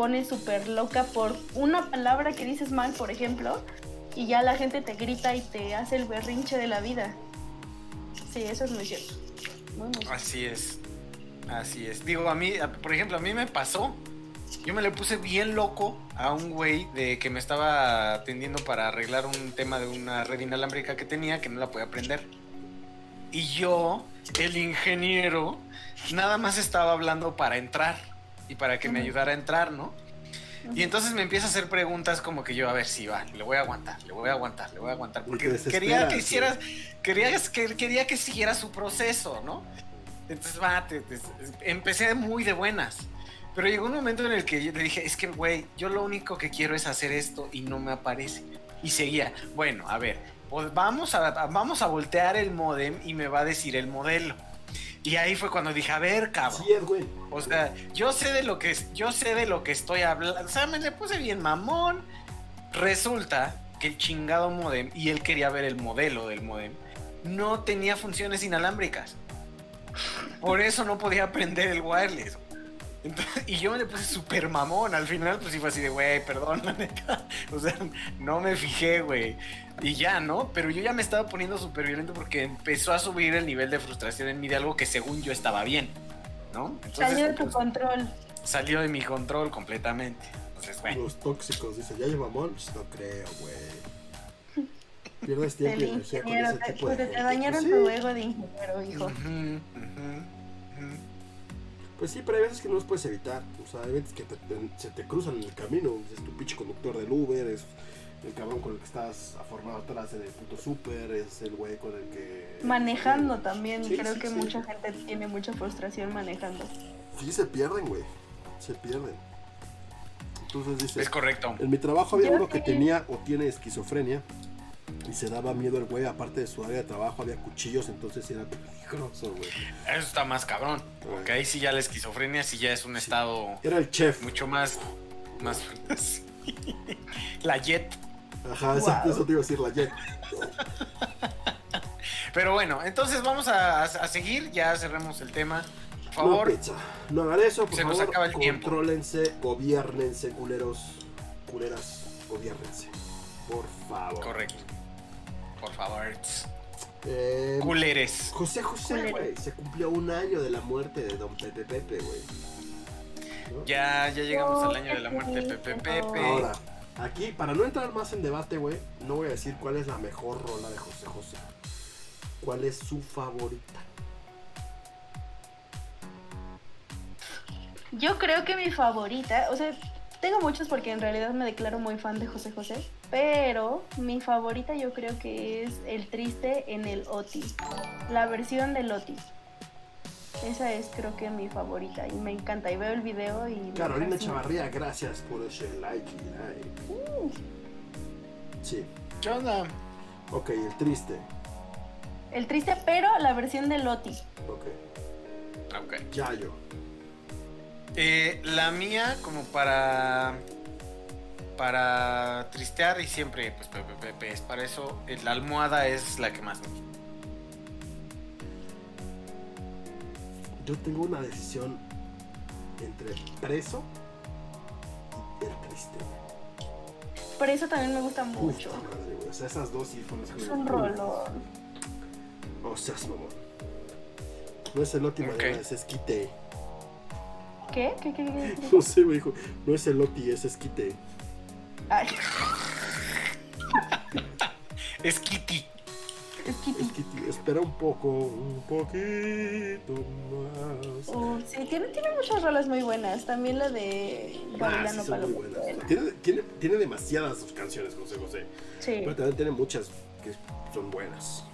pone súper loca por una palabra que dices mal, por ejemplo, y ya la gente te grita y te hace el berrinche de la vida. Sí, eso es muy cierto. Muy, muy cierto. Así es. Así es. Digo, a mí, por ejemplo, a mí me pasó. Yo me le puse bien loco a un güey de que me estaba atendiendo para arreglar un tema de una red inalámbrica que tenía que no la podía prender. Y yo el ingeniero nada más estaba hablando para entrar y para que me ayudara a entrar, ¿no? Y entonces me empieza a hacer preguntas como que yo, a ver si va, le voy a aguantar, le voy a aguantar, le voy a aguantar. Porque quería que hicieras, quería, que, quería que siguiera su proceso, ¿no? Entonces va, te- te- empecé muy de buenas. Pero llegó un momento en el que yo le dije, es que, güey, yo lo único que quiero es hacer esto y no me aparece. Y seguía, bueno, a ver, pues vamos a, vamos a voltear el modem y me va a decir el modelo. Y ahí fue cuando dije, a ver, cabrón. Sí, Edwin. O sea, yo sé de lo que yo sé de lo que estoy hablando. O sea, me le puse bien mamón. Resulta que el chingado modem y él quería ver el modelo del modem no tenía funciones inalámbricas. Por eso no podía prender el wireless. Entonces, y yo me le puse súper mamón. Al final, pues sí fue así de, güey, perdón, la neta. O sea, no me fijé, güey. Y ya, ¿no? Pero yo ya me estaba poniendo súper violento porque empezó a subir el nivel de frustración en mí de algo que según yo estaba bien, ¿no? Entonces, Salió de tu pues, control. salió de mi control completamente. Entonces, bueno. Los tóxicos, dice, ¿ya lleva mamón? Pues no creo, güey. Pierdes tiempo y energía con ese te, tipo de pues, te gente. dañaron Pues tu ego de ingeniero, hijo. Ujú, ujú. Pues sí, pero hay veces que no los puedes evitar. O sea, hay veces que te- te- se te cruzan en el camino. Es tu pinche conductor del Uber, es el cabrón con el que estás formado atrás en el puto súper, es el güey con el que... Manejando también, Sí, creo sí, que sí. mucha gente tiene mucha frustración manejando. Sí, se pierden, güey. Se pierden. Entonces dice... Es correcto. En mi trabajo había Yo uno que tenía o tiene esquizofrenia y se daba miedo el güey. Aparte de su área de trabajo había cuchillos, entonces era peligroso, güey. Eso está más cabrón. Porque ahí sí ya la esquizofrenia sí ya es un estado Era el chef. mucho más. más la jet. Ajá, Wow. eso te iba a decir la Jet. Pero bueno, entonces vamos a, a seguir. Ya cerremos el tema. Por favor. No hagan eso, por Se nos acaba el tiempo. Contrólense, gobiernense, culeros, culeras, gobiernense. Por favor. Correcto. Por favor. Eh, Culeres. José José, güey. Se cumplió un año de la muerte de Don Pepe Pepe, güey. ¿No? Ya, ya llegamos al año de la muerte de Pepe Pepe. Ahora, aquí, para no entrar más en debate, güey, no voy a decir cuál es la mejor rola de José José. ¿Cuál es su favorita? Yo creo que mi favorita, o sea, tengo muchos porque en realidad me declaro muy fan de José José, pero mi favorita yo creo que es El Triste en el Oti, la versión del Oti. Esa es creo que mi favorita y me encanta y veo el video y... me Carolina. Chavarría, gracias por ese like. y like. Sí, ¿Qué onda? ok, el triste. El Triste, pero la versión del Oti. Ok, Ok. Yayo. Eh, la mía, como para. Para tristear y siempre, pues, Pepe Pepe es para eso. eh, La almohada es la que más me gusta. Yo tengo una decisión entre preso y el triste. Por eso también me gusta mucho. madre. O sea, esas dos sí fueron las que Es me- un rolón. O sea, es mamón. No es el Oti Ok. mañana, es esquite. ¿Qué? ¿Qué? ¿Qué? qué, qué? No sé, me dijo. No es el Oti, es esquite. Ay, Es Kitty. es Kitty. Esquite. Espera un poco, un poquito más. Oh, sí, tiene, tiene muchas rolas muy buenas. También la de Ah, Gavilano sí, son muy Palomo. buenas. O sea, Tiene, tiene, tiene demasiadas canciones, José José. Sí. Pero también tiene muchas que son buenas.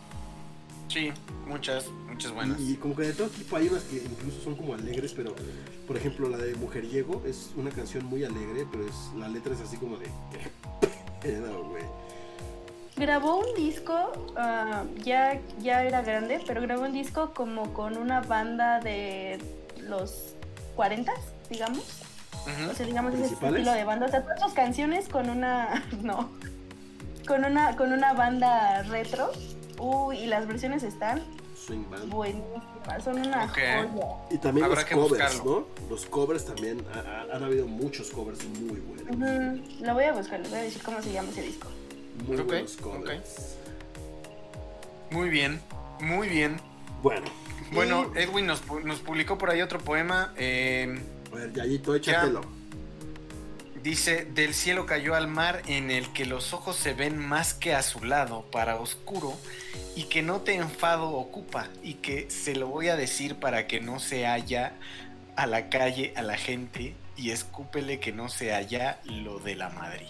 Sí, muchas, muchas buenas. Y, y como que de todo tipo hay unas que incluso son como alegres, pero por ejemplo la de Mujeriego es una canción muy alegre, pero es la letra es así como de qué pedo, güey. Grabó un disco, ah, ya, ya era grande, pero grabó un disco como con una banda de los 40, digamos. Ujú. O sea, digamos ese estilo de banda. O sea, todas sus canciones con una. No. Con una, con una banda retro. Uy, y las versiones están Swing band. buenísimas. Son una Ok. joya. Y también Habrá los que covers, buscarlo. ¿no? Los covers también ha- ha- han habido muchos covers muy buenos. Lo voy a buscar, les voy a decir cómo se llama ese disco. Muy buenos covers. Muy bien, muy bien. Bueno, Bueno, y- Edwin nos publicó por ahí otro poema. eh, a ver, Yayito, échatelo. Dice, del cielo cayó al mar en el que los ojos se ven más que a su lado, para oscuro, y que no te enfado ocupa, y que se lo voy a decir para que no se haya a la calle a la gente, y escúpele que no se haya lo de la Madrid.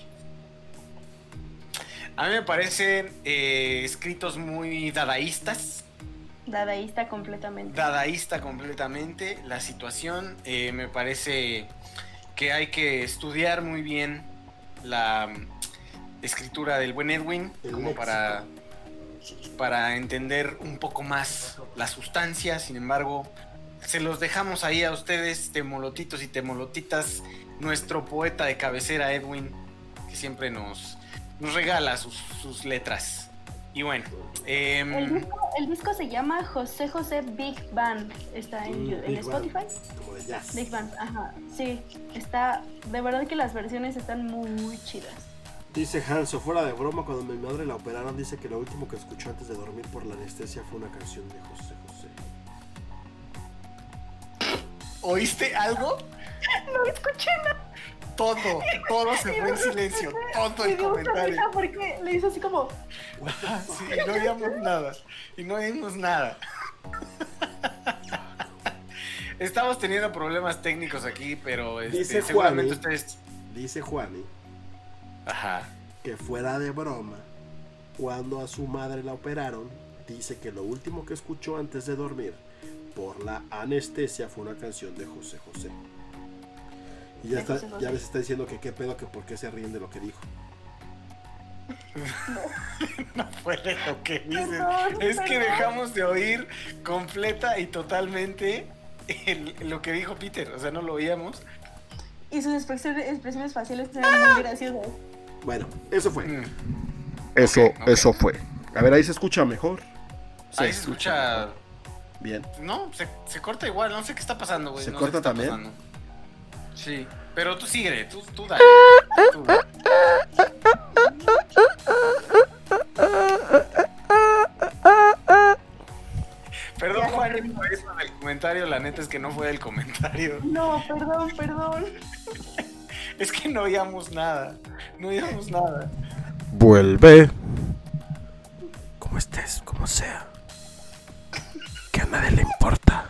A mí me parecen eh, escritos muy dadaístas, Dadaísta completamente. dadaísta completamente. La situación eh, me parece que hay que estudiar muy bien la mm, escritura del buen Edwin El como para para entender un poco más la sustancia. Sin embargo, se los dejamos ahí a ustedes, temolotitos y temolotitas, nuestro poeta de cabecera Edwin, que siempre nos, nos regala sus, sus letras. Y bueno, em, El disco, el disco se llama José José Big Band. Está en, Mm, en Spotify. Band, Como de jazz. Big Band, ajá. Sí, está. De verdad que las versiones están muy chidas. Dice Hanso, fuera de broma, cuando mi madre la operaron, dice que lo último que escuchó antes de dormir por la anestesia fue una canción de José José. ¿oíste algo? No escuché nada. Todo, todo se fue en silencio, todo el comentario. porque le hizo así como. Sí, y no oíamos nada. Y no oímos nada. Estamos teniendo problemas técnicos aquí, pero este, Dice seguramente Juani. ustedes. Dice Juani Ajá. que fuera de broma, cuando a su madre la operaron, dice que lo último que escuchó antes de dormir por la anestesia fue una canción de José José. Y ya, está, ya ves, está diciendo que qué pedo, que por qué se ríen de lo que dijo. No fue de lo que dices. Perdón, Es que perdón. dejamos de oír completa y totalmente el- lo que dijo Peter. O sea, no lo oíamos. Y sus expresiones, expresiones faciales eran muy graciosas. Bueno, eso fue. Mm. Eso, eso fue. A ver, ahí se escucha mejor. Ahí se escucha. Bien. No, se, se corta igual. No sé qué está pasando, güey. ¿Se no corta también? pasando. Sí. Pero tú sigue, tú, tú dale. Tú. Perdón, Juan, por eso del comentario. La neta es que no fue del comentario. No, perdón, perdón. Es que no oíamos nada. No oíamos nada. Vuelve. Como estés, como sea. Que a nadie le importa.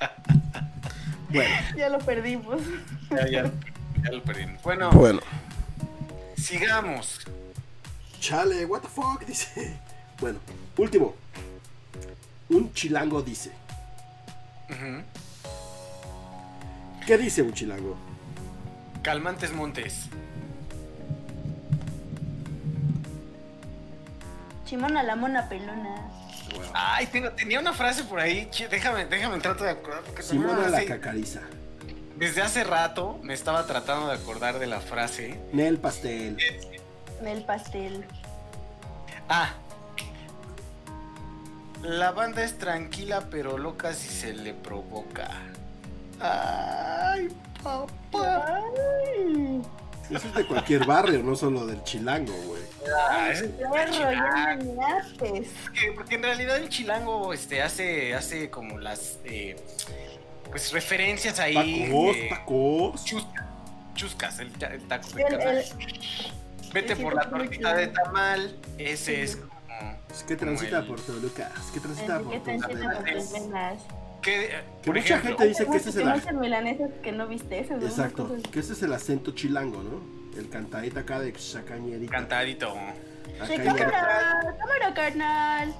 Bueno, Ya lo perdimos. Ya, ya, ya lo perdimos. Bueno, bueno. sigamos. Chale, what the fuck, dice. Bueno, último. Un chilango dice. ¿Qué dice un chilango? Calmantes Montes. Chimona la mona pelona. Ay, tengo, tenía una frase por ahí. che, déjame, déjame trato de acordar. Porque Simona la cacariza. Desde hace rato me estaba tratando de acordar de la frase. Nel pastel. El pastel. Ah. La banda es tranquila pero loca si se le provoca. Ay, papá. Ay, Eso es de cualquier barrio, no solo del chilango, güey. Ah, es- perro, ya me porque, porque en realidad el chilango este, hace, hace como las eh, pues referencias ahí. Tacos, eh, tacos. chuscas, chuscas, el, el taco de El- Vete por la tortita de tamal. Ese Sí. es como. Es que como transita el- por Toluca. Es que transita el por tus venas. Eh, por mucha ejemplo, gente dice que ese es Que el milanesas que no viste eso. ¿no? Exacto, que ese es el acento chilango, ¿no? El cantadito acá de chacañerita. cantadito. Sí, cámara, cámara, carnal.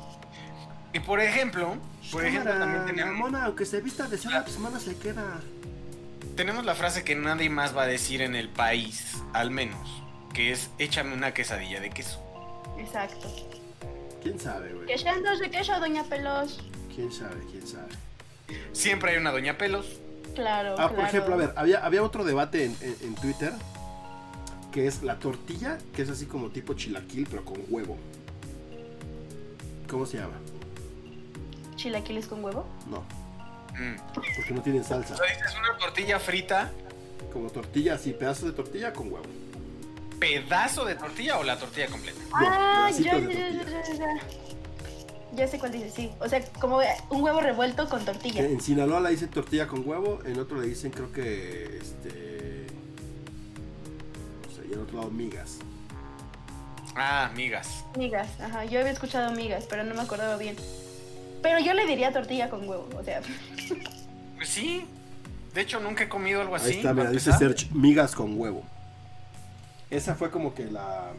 Y por ejemplo, por ejemplo, también tenemos, mona, aunque se vista de sola, pues mona se queda. tenemos la frase que nadie más va a decir en el país, al menos, que es échame una quesadilla de queso. Exacto. ¿Quién sabe, güey? Que sean dos de queso, doña Pelos. ¿Quién sabe? ¿Quién sabe? Siempre hay una doña pelos. Claro, Ah, por ejemplo, a ver, había, había otro debate en, en- en Twitter que es la tortilla, que es así como tipo chilaquil, pero con huevo. ¿Cómo se llama? ¿Chilaquiles con huevo? No, Mm. porque no tienen salsa. Dices una tortilla frita, Como tortilla, así, pedazos de tortilla con huevo. pedazo de tortilla o la tortilla completa. ah, ya, pedacitos ya, de ya, tortilla. ya, ya, sé cuál dice, sí. O sea, como un huevo revuelto con tortilla. En Sinaloa le dicen tortilla con huevo, en otro le dicen creo que este el otro lado migas. Ah, migas. Migas, ajá. Yo había escuchado migas, pero no me acordaba bien. Pero yo le diría tortilla con huevo, o sea. Pues sí. De hecho, nunca he comido algo así. Ahí está, mira, dice. Search, migas con huevo. Esa fue como que la...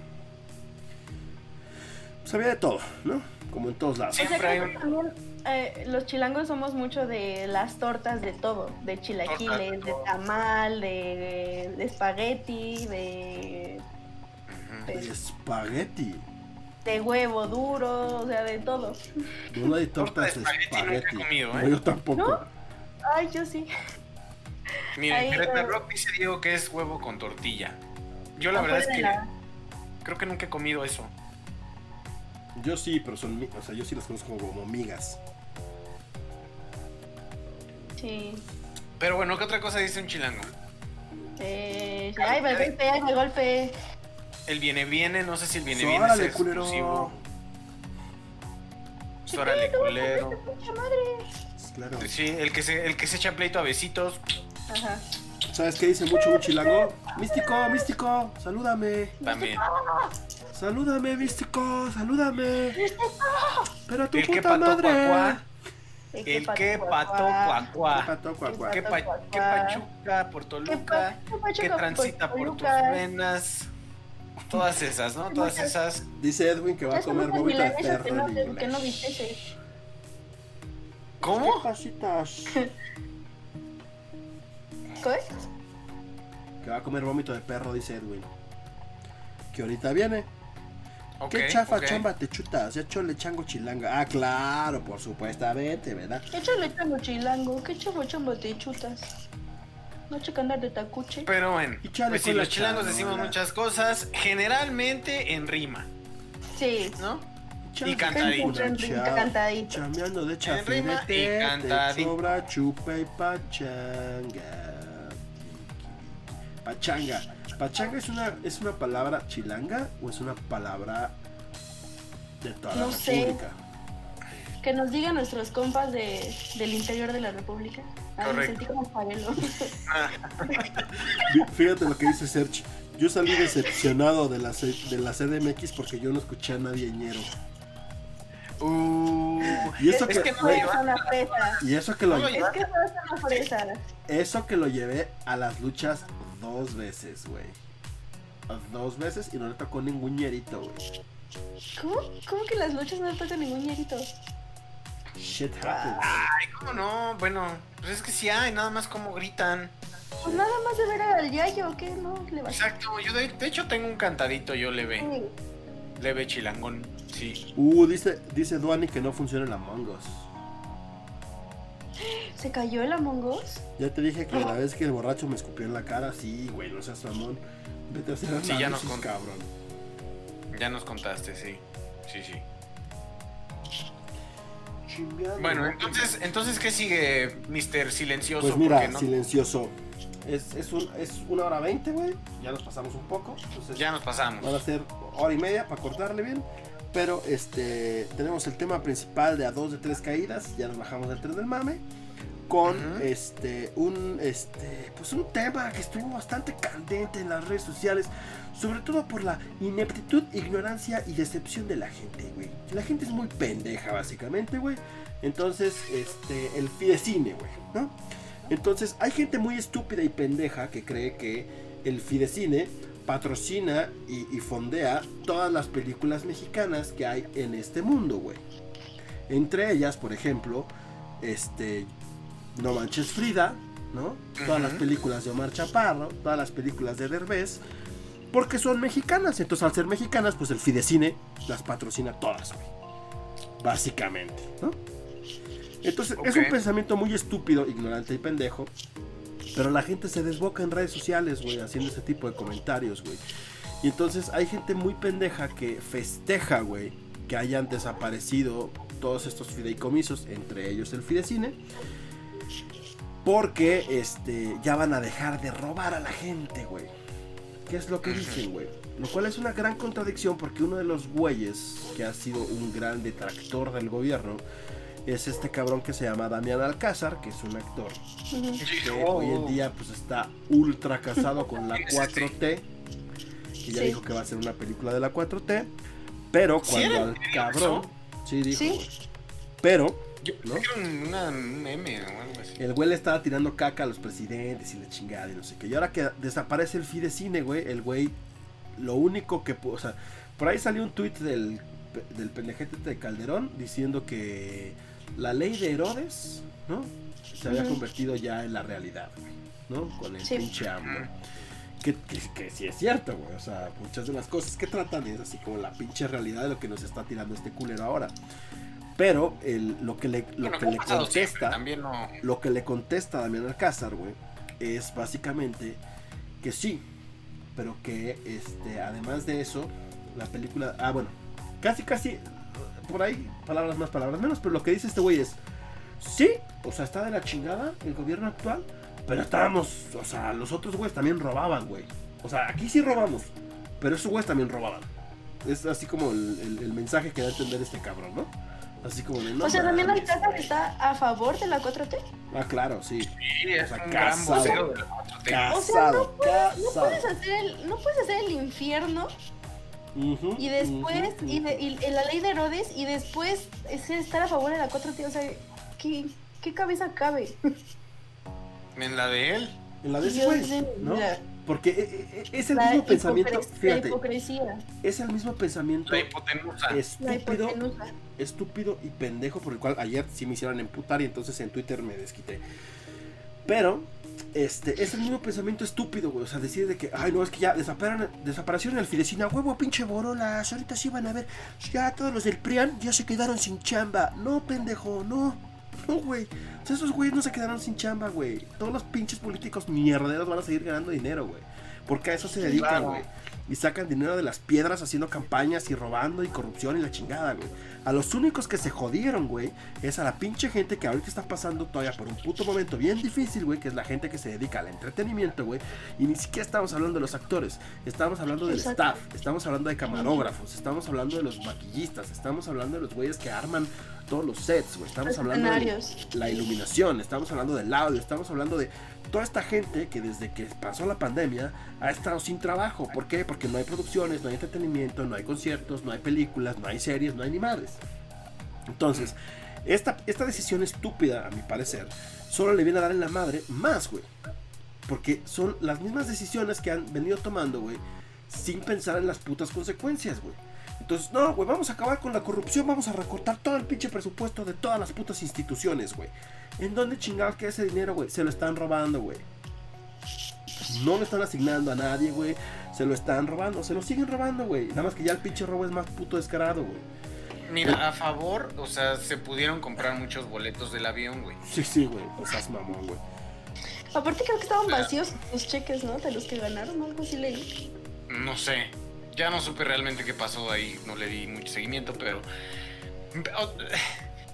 Pues había de todo, ¿no? Como en todos lados. O sea, Siempre hay eh, los chilangos somos mucho de las tortas de todo, de chilaquiles, de tamal, de, de espagueti, de, Ujú. De espagueti. de huevo duro, o sea, de todo. No hay Torta de tortas de espagueti nunca he espagueti. comido, ¿eh? No, yo tampoco. ¿No? Ay, yo sí. Mira, Ahí, en Querétaro eh, Rock dice Diego que es huevo con tortilla. Yo la Afuera verdad es de que la- creo que nunca he comido eso. Yo sí, pero son... O sea, yo sí las conozco como migas. Sí. Pero bueno, ¿qué otra cosa dice un chilango? Eh, ay, me golpe, ay, me golpe. El viene viene, no sé si el viene So, viene órale, es culero. exclusivo. So, órale, culero. Pucha madre. Claro. Sí, el que se, el que se echa pleito a besitos. Ajá. ¿Sabes qué dice mucho un chilango? Místico, místico, salúdame. También. Salúdame, místico, salúdame. Pero tu El que puta pató madre. cuacuá. El que pató ¿Qué cuacuá. pato, cuac, cuac? Que, pa- que pachuca por Toluca. ¿Qué pa- qué Que pachuca transita por por tus venas. Todas esas, ¿no? Todas esas. Dice Edwin que va a comer vómito de perro que no viste ese. ¿Cómo? ¿Qué? Que va a comer vómito de perro, dice Edwin. Que ahorita viene. Ok, ¿Qué chafa ok. chamba te chutas? Ya chole chango chilanga. Ah, claro, por supuestamente, ¿verdad? Échale chango chilango, qué chavo chambo te chutas. No checa andar de tacuche. Pero bueno, Y chale pues la los chilangos decimos muchas cosas, generalmente en rima, Sí. ¿no? Chale cantadito. cantadito. Chameando de En rima y cantadito. sobra chupa y pachanga. Pachanga. Pachanga es una, es una palabra chilanga o es una palabra de toda No la sé. república. Que nos digan nuestros compas de, del interior de la República. Ay, me Correcto. sentí como. Fí- Fíjate lo que dice Serge. Yo salí decepcionado de la, C- de la CDMX porque yo no escuché a nadie ñero. Uh, Y eso Es que, que no. Es una fresa. y eso que lo, No lo Es que es una fresa. eso que lo llevé a las luchas dos veces, güey. Dos veces y no le tocó ningún ñerito, güey. ¿Cómo? ¿Cómo que las luchas no le tocan ningún ñerito? Shit happens. ay, ¿cómo no? Bueno, pues es que sí hay, nada más como gritan. Pues nada más de ver al yayo, ¿qué? No, le va Exacto, yo de, de hecho tengo un cantadito, yo leve, leve chilangón, sí. Uh, dice, dice Duani que no funciona el Among Us. ¿Se cayó el Among Us? Ya te dije que la vez que el borracho me escupió en la cara, sí, güey, no seas mamón. Vete a hacer Sí, ya nos contó. cabrón. Ya nos contaste, sí. Sí, sí. Bueno, entonces, entonces ¿qué sigue, Mr. Silencioso? Pues mira, no- silencioso. Es, es, un, es una hora veinte, güey. Ya nos pasamos un poco. Entonces ya nos pasamos. van a ser hora y media para cortarle bien. Pero este tenemos el tema principal de a dos de tres caídas. Ya nos bajamos del tren del mame. Con este un este pues un tema que estuvo bastante candente en las redes sociales. Sobre todo por la ineptitud, ignorancia y decepción de la gente, güey. La gente es muy pendeja, básicamente, güey. Entonces, este, el Fidecine, güey, ¿no? Entonces, hay gente muy estúpida y pendeja que cree que el Fidecine patrocina y, y fondea todas las películas mexicanas que hay en este mundo, güey. Entre ellas, por ejemplo, este, No Manches Frida, ¿no? Todas las películas de Omar Chaparro, todas las películas de Derbez, porque son mexicanas. Entonces, al ser mexicanas, pues el Fidecine las patrocina todas, güey. Básicamente, ¿no? Entonces, es un pensamiento muy estúpido, ignorante y pendejo. Pero la gente se desboca en redes sociales, güey, haciendo ese tipo de comentarios, güey. Y entonces hay gente muy pendeja que festeja, güey, que hayan desaparecido todos estos fideicomisos, entre ellos el Fidecine. Porque este, ya van a dejar de robar a la gente, güey. ¿Qué es lo que dicen, güey? Lo cual es una gran contradicción porque uno de los güeyes que ha sido un gran detractor del gobierno es este cabrón que se llama Damián Alcázar, que es un actor que Oh. hoy en día pues está ultra casado con la ¿Quién es este? 4T. Y ya Sí. dijo que va a ser una película de la 4T. Pero ¿Sí cuando al cabrón. eso? Sí, dijo. Sí. Pero Yo ¿no? que una- un meme o algo así. el güey le estaba tirando caca a los presidentes y la chingada y no sé qué. Y ahora que desaparece el Fidecine, güey, el güey, lo único que. O sea, por ahí salió un tweet del, del pendejete de Calderón diciendo que la ley de Herodes, ¿no? Se había convertido ya en la realidad, güey, ¿no? Con el Sí. pinche AMLO. Que, que, que sí es cierto, güey. O sea, muchas de las cosas que tratan es así como la pinche realidad de lo que nos está tirando este culero ahora. Pero el, lo que le, lo Bueno, que le contesta, También no. lo que le contesta a Damián Alcázar, güey, es básicamente que sí, pero que este, además de eso, la película, ah, bueno, casi, casi, por ahí, palabras más, palabras menos, pero lo que dice este güey es, sí, o sea, está de la chingada el gobierno actual, pero estábamos, o sea, los otros güeyes también robaban, güey. O sea, aquí sí robamos, pero esos güeyes también robaban. Es así como el, el- el mensaje que da a entender este cabrón, ¿no? Así como de no. o sea, también Alcázar güey". está a favor de la 4T. Ah, claro, sí. Sí, es O sea, un gran casado. vocero de la 4T. O sea, no puedes, no casado. puedes hacer el, no puedes hacer el infierno Y después, ujú, y, de- y la ley de Herodes, y después es estar a favor de la 4T. O sea, ¿qué, qué cabeza cabe? En la de él. En la de ese Dios güey, de mi ¿no? Porque eh, eh, es el La mismo pensamiento, fíjate, hipocresía, es el mismo pensamiento La hipotenusa. la estúpido, hipotenusa. estúpido y pendejo por el cual ayer sí me hicieron emputar y entonces en Twitter me desquité. Pero, este, es el mismo pensamiento estúpido, güey. O sea, decir de que, ay, no, es que ya desaparecieron, desaparecieron el Fidecina, huevo, pinche borolas. Ahorita sí van a ver, ya todos los del PRIAN ya se quedaron sin chamba. No, pendejo, no. No, güey. O sea, esos güeyes no se quedaron sin chamba, güey. Todos los pinches políticos mierderos van a seguir ganando dinero, güey. Porque a eso se dedican, Claro. Y sacan dinero de las piedras haciendo campañas y robando y corrupción y la chingada, güey. A los únicos que se jodieron, güey, es a la pinche gente que ahorita está pasando todavía por un puto momento bien difícil, güey, que es la gente que se dedica al entretenimiento, güey. Y ni siquiera estamos hablando de los actores, estamos hablando del Exacto. staff, estamos hablando de camarógrafos, estamos hablando de los maquillistas, estamos hablando de los güeyes que arman todos los sets, güey. Estamos hablando de la iluminación, estamos hablando del audio, estamos hablando de toda esta gente que desde que pasó la pandemia ha estado sin trabajo. ¿Por qué? Porque no hay producciones, no hay entretenimiento, no hay conciertos, no hay películas, no hay series, no hay ni madres. Entonces, esta, esta decisión estúpida, a mi parecer, solo le viene a dar en la madre más, güey. Porque son las mismas decisiones que han venido tomando, güey, sin pensar en las putas consecuencias, güey. Entonces, no, güey, vamos a acabar con la corrupción, vamos a recortar todo el pinche presupuesto de todas las putas instituciones, güey. ¿En dónde chingados queda ese dinero, güey? Se lo están robando, güey. No lo están asignando a nadie, güey. Se lo están robando, se lo siguen robando, güey. Nada más que ya el pinche robo es más puto descarado, güey. Mira, a favor, o sea, se pudieron comprar muchos boletos del avión, güey. Sí, sí, güey. O sea, es mamón, güey. Aparte creo que estaban vacíos los cheques, ¿no? De los que ganaron, algo así leí. No sé. Ya no supe realmente qué pasó ahí. No le di mucho seguimiento, pero.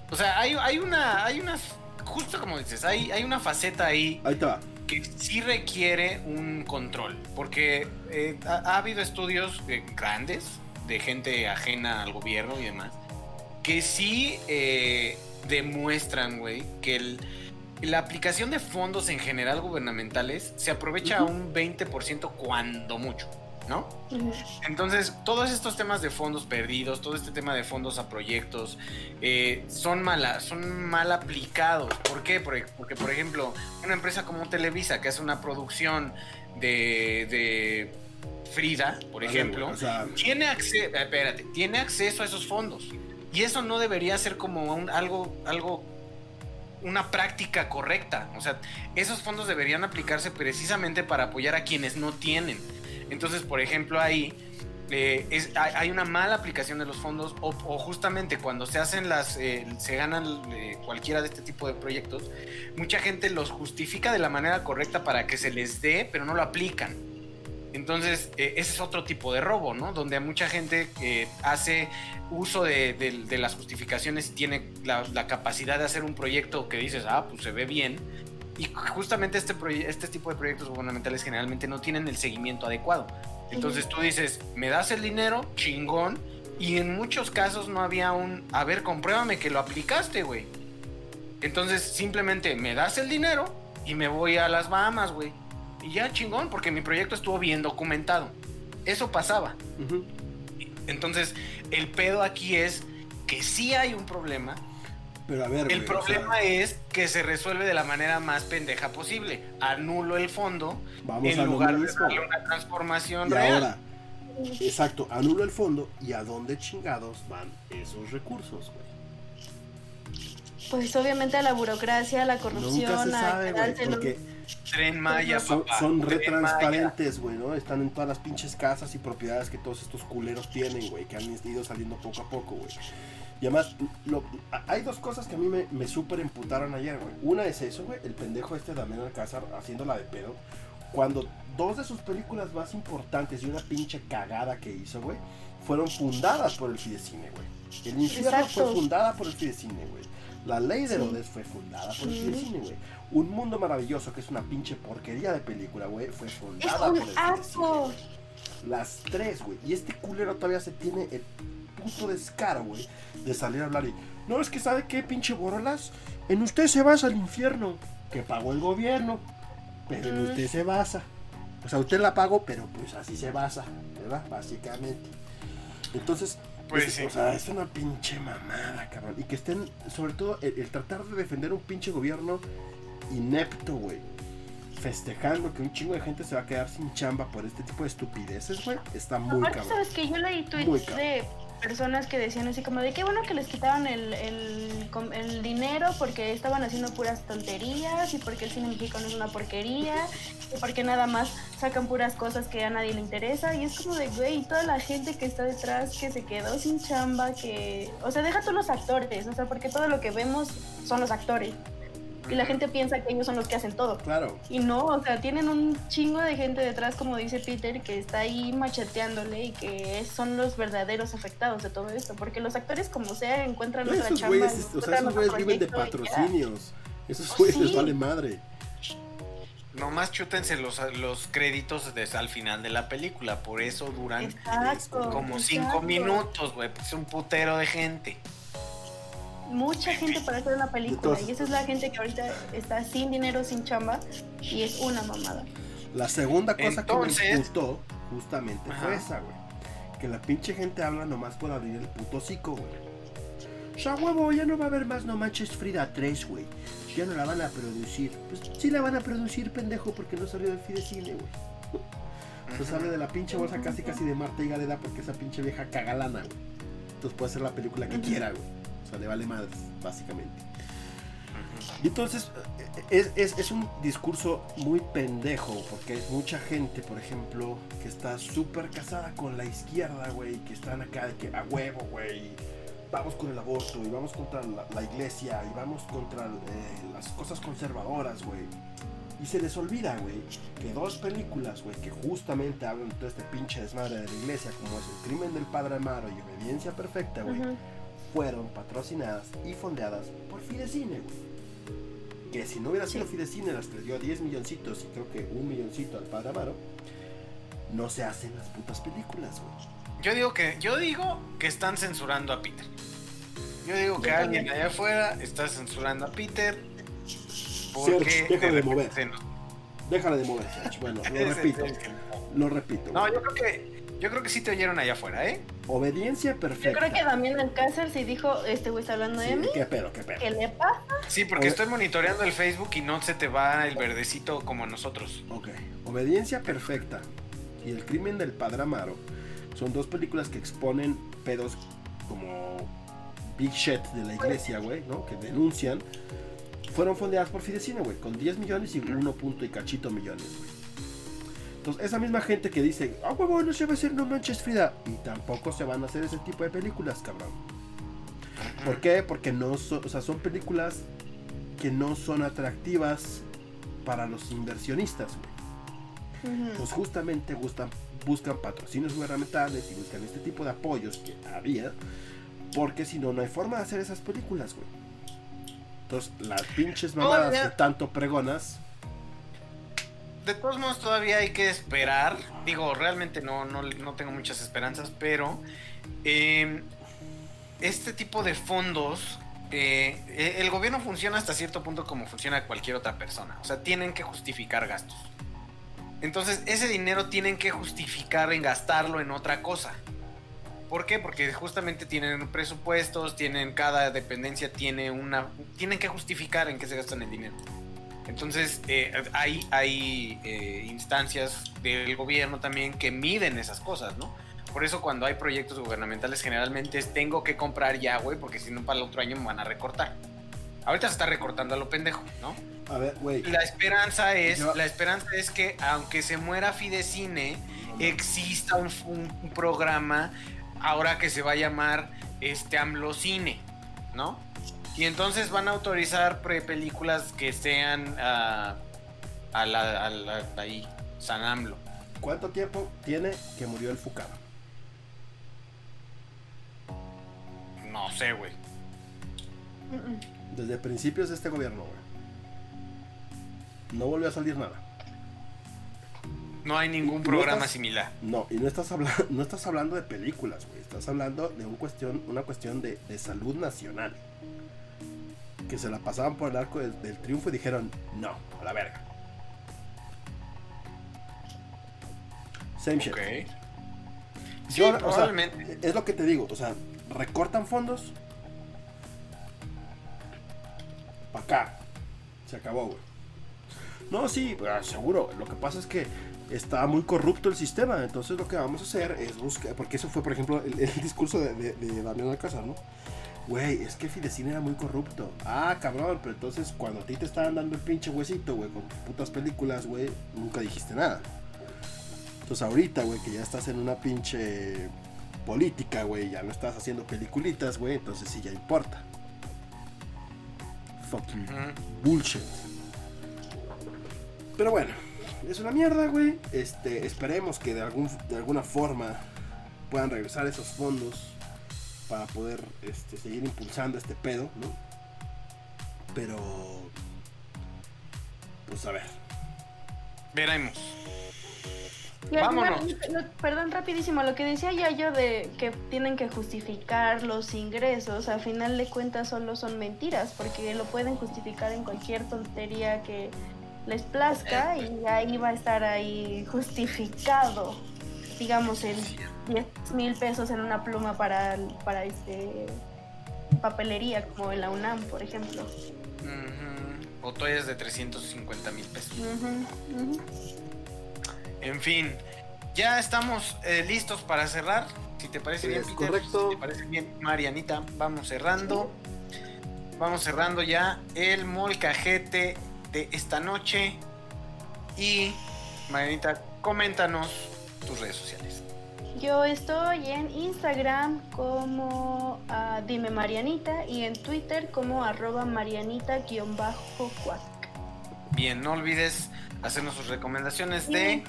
O sea, hay, hay una. Hay una. Justo como dices, hay, hay una faceta ahí Ahí va. que sí requiere un control. Porque eh, ha, ha habido estudios eh, grandes de gente ajena al gobierno y demás. Que sí eh, demuestran, güey, que el- la aplicación de fondos en general gubernamentales se aprovecha Ujú. un 20% cuando mucho, ¿no? Entonces, todos estos temas de fondos perdidos, todo este tema de fondos a proyectos, eh, son, mala, son mal aplicados. ¿Por qué? Porque, porque, por ejemplo, una empresa como Televisa, que hace una producción de, de Frida, por ejemplo, O sea, tiene, acce- eh, espérate, tiene acceso a esos fondos. Y eso no debería ser como un- algo, algo, una práctica correcta. O sea, esos fondos deberían aplicarse precisamente para apoyar a quienes no tienen. Entonces, por ejemplo, ahí eh, hay, una mala aplicación de los fondos o, justamente cuando se hacen las, eh, se ganan eh, cualquiera de este tipo de proyectos, mucha gente los justifica de la manera correcta para que se les dé, pero no lo aplican. Entonces, ese es otro tipo de robo, ¿no? Donde mucha gente hace uso de las justificaciones y tiene la, la capacidad de hacer un proyecto que dices, ah, pues se ve bien. Y justamente este, este tipo de proyectos gubernamentales generalmente no tienen el seguimiento adecuado. Entonces tú dices, me das el dinero, chingón. Y en muchos casos no había un, a ver, compruébame que lo aplicaste, güey. Entonces simplemente me das el dinero y me voy a las Bahamas, güey. Y ya chingón, porque mi proyecto estuvo bien documentado. Eso pasaba. Entonces, el pedo aquí es que sí hay un problema. Pero a ver, El güey, o sea, problema es que se resuelve de la manera más pendeja posible. Anulo el fondo Vamos en a lugar de darle una transformación Y real. ahora, exacto, anulo el fondo y a dónde chingados van esos recursos, güey. Pues obviamente a la burocracia, a la Nunca corrupción, se a sabe, güey, quedárselos. porque Tren Maya, son, papá. son re transparentes, güey, ¿no? Están en todas las pinches casas y propiedades que todos estos culeros tienen, güey, que han ido saliendo poco a poco, güey. Y además, lo- hay dos cosas que a mí me, me súper emputaron ayer, güey. Una es eso, güey, el pendejo este Damián Alcázar haciéndola de pedo. Cuando dos de sus películas más importantes y una pinche cagada que hizo, güey, fueron fundadas por el Fidecine, güey. El infierno Exacto. fue fundada por el Fidecine, güey. La ley de Sí. Herodes fue fundada por el Sí. Fidecine, güey. Un mundo maravilloso, que es una pinche porquería de película, güey, fue Es fundada un por el Fidecine. asco. güey. Las tres, güey. Y este culero todavía se tiene el puto descaro, güey, de salir a hablar y. No, es que sabe qué, pinche borolas. En usted se basa el infierno, que pagó el gobierno. Pero en usted se basa. O sea, usted la pagó, pero pues así se basa, ¿verdad? Básicamente. Entonces, Pues es, sí. o sea, es una pinche mamada, cabrón. Y que estén, sobre todo, el, el tratar de defender un pinche gobierno inepto, güey. Festejando que un chingo de gente se va a quedar sin chamba por este tipo de estupideces, güey. Está muy Aparte, cabrón. sabes que yo leí tweets de personas que decían así como de qué bueno que les quitaron el, el, el dinero porque estaban haciendo puras tonterías y porque el cine mexicano es una porquería y porque nada más sacan puras cosas que a nadie le interesa y es como de güey toda la gente que está detrás que se quedó sin chamba que o sea deja tú los actores o sea porque todo lo que vemos son los actores y la gente piensa que ellos son los que hacen todo Claro. y no, o sea, tienen un chingo de gente detrás, como dice Peter, que está ahí macheteándole y que son los verdaderos afectados de todo esto. Porque los actores, como sea, encuentran otra Esos chamba. güeyes, o sea, esos güeyes viven de patrocinios. Esos Pues güeyes les sí. vale madre. Nomás chútense los, los créditos des- al final de la película. Por eso duran Exacto. como cinco minutos, güey. Es un putero de gente. Mucha gente para hacer una película. Entonces- y esa es la gente que ahorita está sin dinero, sin chamba. Y es una mamada. La segunda cosa que me Entonces- imputó justamente fue esa, güey. Que la pinche gente habla nomás por abrir el puto hocico, güey. Sea, huevo, ya no va a haber más No Manches Frida 3, güey. Ya no la van a producir. Pues sí la van a producir, pendejo, porque no salió del Fidecine, güey. Se sale de la pinche bolsa casi casi de Marta y Galera porque esa pinche vieja cagalana, güey. Entonces puede hacer la película que quiera, güey. Sea, le vale madres, básicamente. Y entonces eh, es, es- es un discurso muy pendejo, porque hay mucha gente, por ejemplo, que está súper casada con la izquierda, güey, que están acá de que a huevo, güey, vamos con el aborto y vamos contra la, la iglesia y vamos contra eh, las cosas conservadoras, güey. Y se les olvida, güey, que dos películas, güey, que justamente hablan de todo este pinche desmadre de la iglesia, como es El crimen del padre Amaro y Obediencia Perfecta, güey, Ujú. Fueron patrocinadas y fondeadas por Fidecine, güey. Que si no hubiera sido Sí. Fidecine, las que le dio 10 milloncitos y creo que un milloncito al padre Amaro, no se hacen las putas películas, güey. Yo digo que, yo digo que están censurando a Peter. Yo digo que alguien allá afuera está censurando a Peter. Porque deja de mover. Déjala de mover, Serge. Bueno, lo repito, lo repito. No, yo creo que yo creo que sí te oyeron allá afuera, ¿eh? Obediencia Yo perfecta. creo que Damián Alcácer sí dijo, este güey está hablando Sí, de mí. ¿Qué pedo, qué pedo? ¿Qué le pasa? Sí, porque estoy monitoreando el Facebook y no se te va el verdecito como nosotros. Ok. Obediencia perfecta y El crimen del padre Amaro son dos películas que exponen pedos como Big Shit de la iglesia, güey, ¿no? Que denuncian. Fueron fondeadas por Fidecine, güey, con 10 millones y 1 punto y cachito millones, güey. Entonces, esa misma gente que dice, ah, huevo, no se va a hacer No Manches Frida, y tampoco se van a hacer ese tipo de películas, cabrón. ¿Por qué? Porque no son, o sea, son películas que no son atractivas para los inversionistas, güey pues justamente gustan, buscan patrocinios gubernamentales y buscan este tipo de apoyos que había, porque si no, no hay forma de hacer esas películas, güey. Entonces, las pinches mamadas Todavía- que tanto pregonas, De todos modos todavía hay que esperar. Digo, realmente no, no, no tengo muchas esperanzas, pero eh, este tipo de fondos, eh, eh, el gobierno funciona hasta cierto punto como funciona cualquier otra persona. O sea, tienen que justificar gastos. Entonces, ese dinero tienen que justificar en gastarlo en otra cosa. ¿Por qué? Porque justamente tienen presupuestos, tienen cada dependencia tiene una tienen que justificar en qué se gastan el dinero. Entonces, eh, hay, hay eh, instancias del gobierno también que miden esas cosas, ¿no? Por eso cuando hay proyectos gubernamentales generalmente es tengo que comprar ya, güey, porque si no para el otro año me van a recortar. Ahorita se está recortando a lo pendejo, ¿no? A ver, güey. La esperanza es, la esperanza es que aunque se muera Fidecine, exista un, un programa ahora que se va a llamar este AMLOCine, ¿no? Y entonces van a autorizar películas que sean ah, a la, a la, ahí, San AMLO. ¿Cuánto tiempo tiene que murió el Fukama? No sé, güey. Desde principios de este gobierno, güey. No volvió a salir nada. No hay ningún programa similar. No, y no estás, hablando, no estás hablando de películas, güey. Estás hablando de un cuestión, una cuestión de, de salud nacional. Que se la pasaban por el arco del, del triunfo y dijeron, no, a la verga. Same shit. Sí, Yo, o sea, es lo que te digo, o sea, recortan fondos. Pa' acá. Se acabó, güey. No, sí, ah, seguro. Lo que pasa es que está muy corrupto el sistema. Entonces lo que vamos a hacer es buscar. Porque eso fue, por ejemplo, el, el discurso de, de, de Damián Alcázar, ¿no? Güey, es que Fidecine era muy corrupto. Ah, cabrón, pero entonces cuando a ti te estaban dando el pinche huesito, güey, con tus putas películas, güey, nunca dijiste nada. Entonces ahorita, güey, que ya estás en una pinche política, güey, ya no estás haciendo peliculitas, güey, entonces sí ya importa. Fucking bullshit. Pero bueno, es una mierda, güey. Este, esperemos que de, algún, de alguna forma puedan regresar esos fondos para poder este, seguir impulsando este pedo, ¿no? Pero, pues a ver. Veremos. Y al Vámonos. perdón, rapidísimo, lo que decía ya yo de que tienen que justificar los ingresos, al final de cuentas solo son mentiras, porque lo pueden justificar en cualquier tontería que les plazca y ahí va a estar ahí justificado, digamos, en 10 mil pesos en una pluma para, para este papelería, como en la UNAM, por ejemplo. Ujú. O toallas de 350 mil pesos. En fin, ya estamos eh, listos para cerrar. Si te parece bien, Peter, correcto. si te parece bien, Marianita, vamos cerrando. Vamos cerrando ya el molcajete de esta noche. Y, Marianita, coméntanos tus redes sociales. Yo estoy en Instagram como ah, Dime Marianita y en Twitter como arroba marianita-cuac. Bien, no olvides hacernos sus recomendaciones de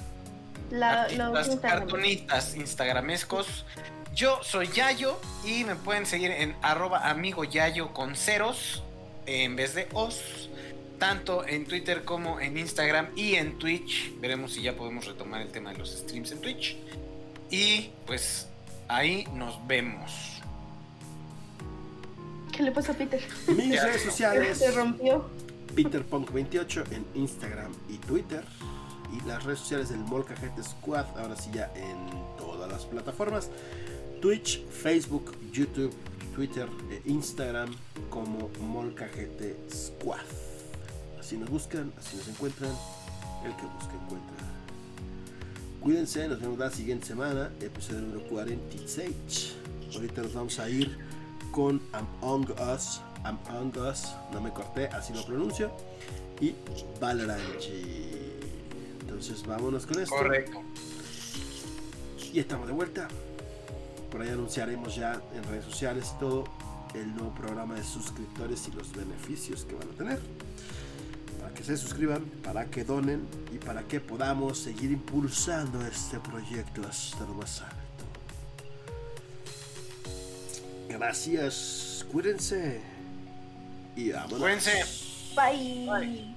La, los Instagram. cartonistas instagramescos. Yo soy Yayo y me pueden seguir en arroba amigo Yayo con ceros en vez de os. Tanto en Twitter como en Instagram y en Twitch. Veremos si ya podemos retomar el tema de los streams en Twitch. Y pues ahí nos vemos. ¿Qué le pasa a Peter? Mis redes sociales. Se rompió. PeterPunk28 en Instagram y Twitter. Y las redes sociales del Molcajete Squad, ahora sí ya en todas las plataformas. Twitch, Facebook, YouTube, Twitter e Instagram como Molcajete Squad. Así nos buscan, así nos encuentran. El que busca encuentra. Cuídense, nos vemos la siguiente semana, episodio número 46. Ahorita nos vamos a ir con Among Us, Among Us, no me corté, así lo pronuncio, y Valorant. Entonces vámonos con esto. Correcto. Y estamos de vuelta. Por ahí anunciaremos ya en redes sociales todo el nuevo programa de suscriptores y los beneficios que van a tener. Para que se suscriban, para que donen y para que podamos seguir impulsando este proyecto hasta lo más alto. Gracias, cuídense y vámonos. Cuídense. Bye. Bye.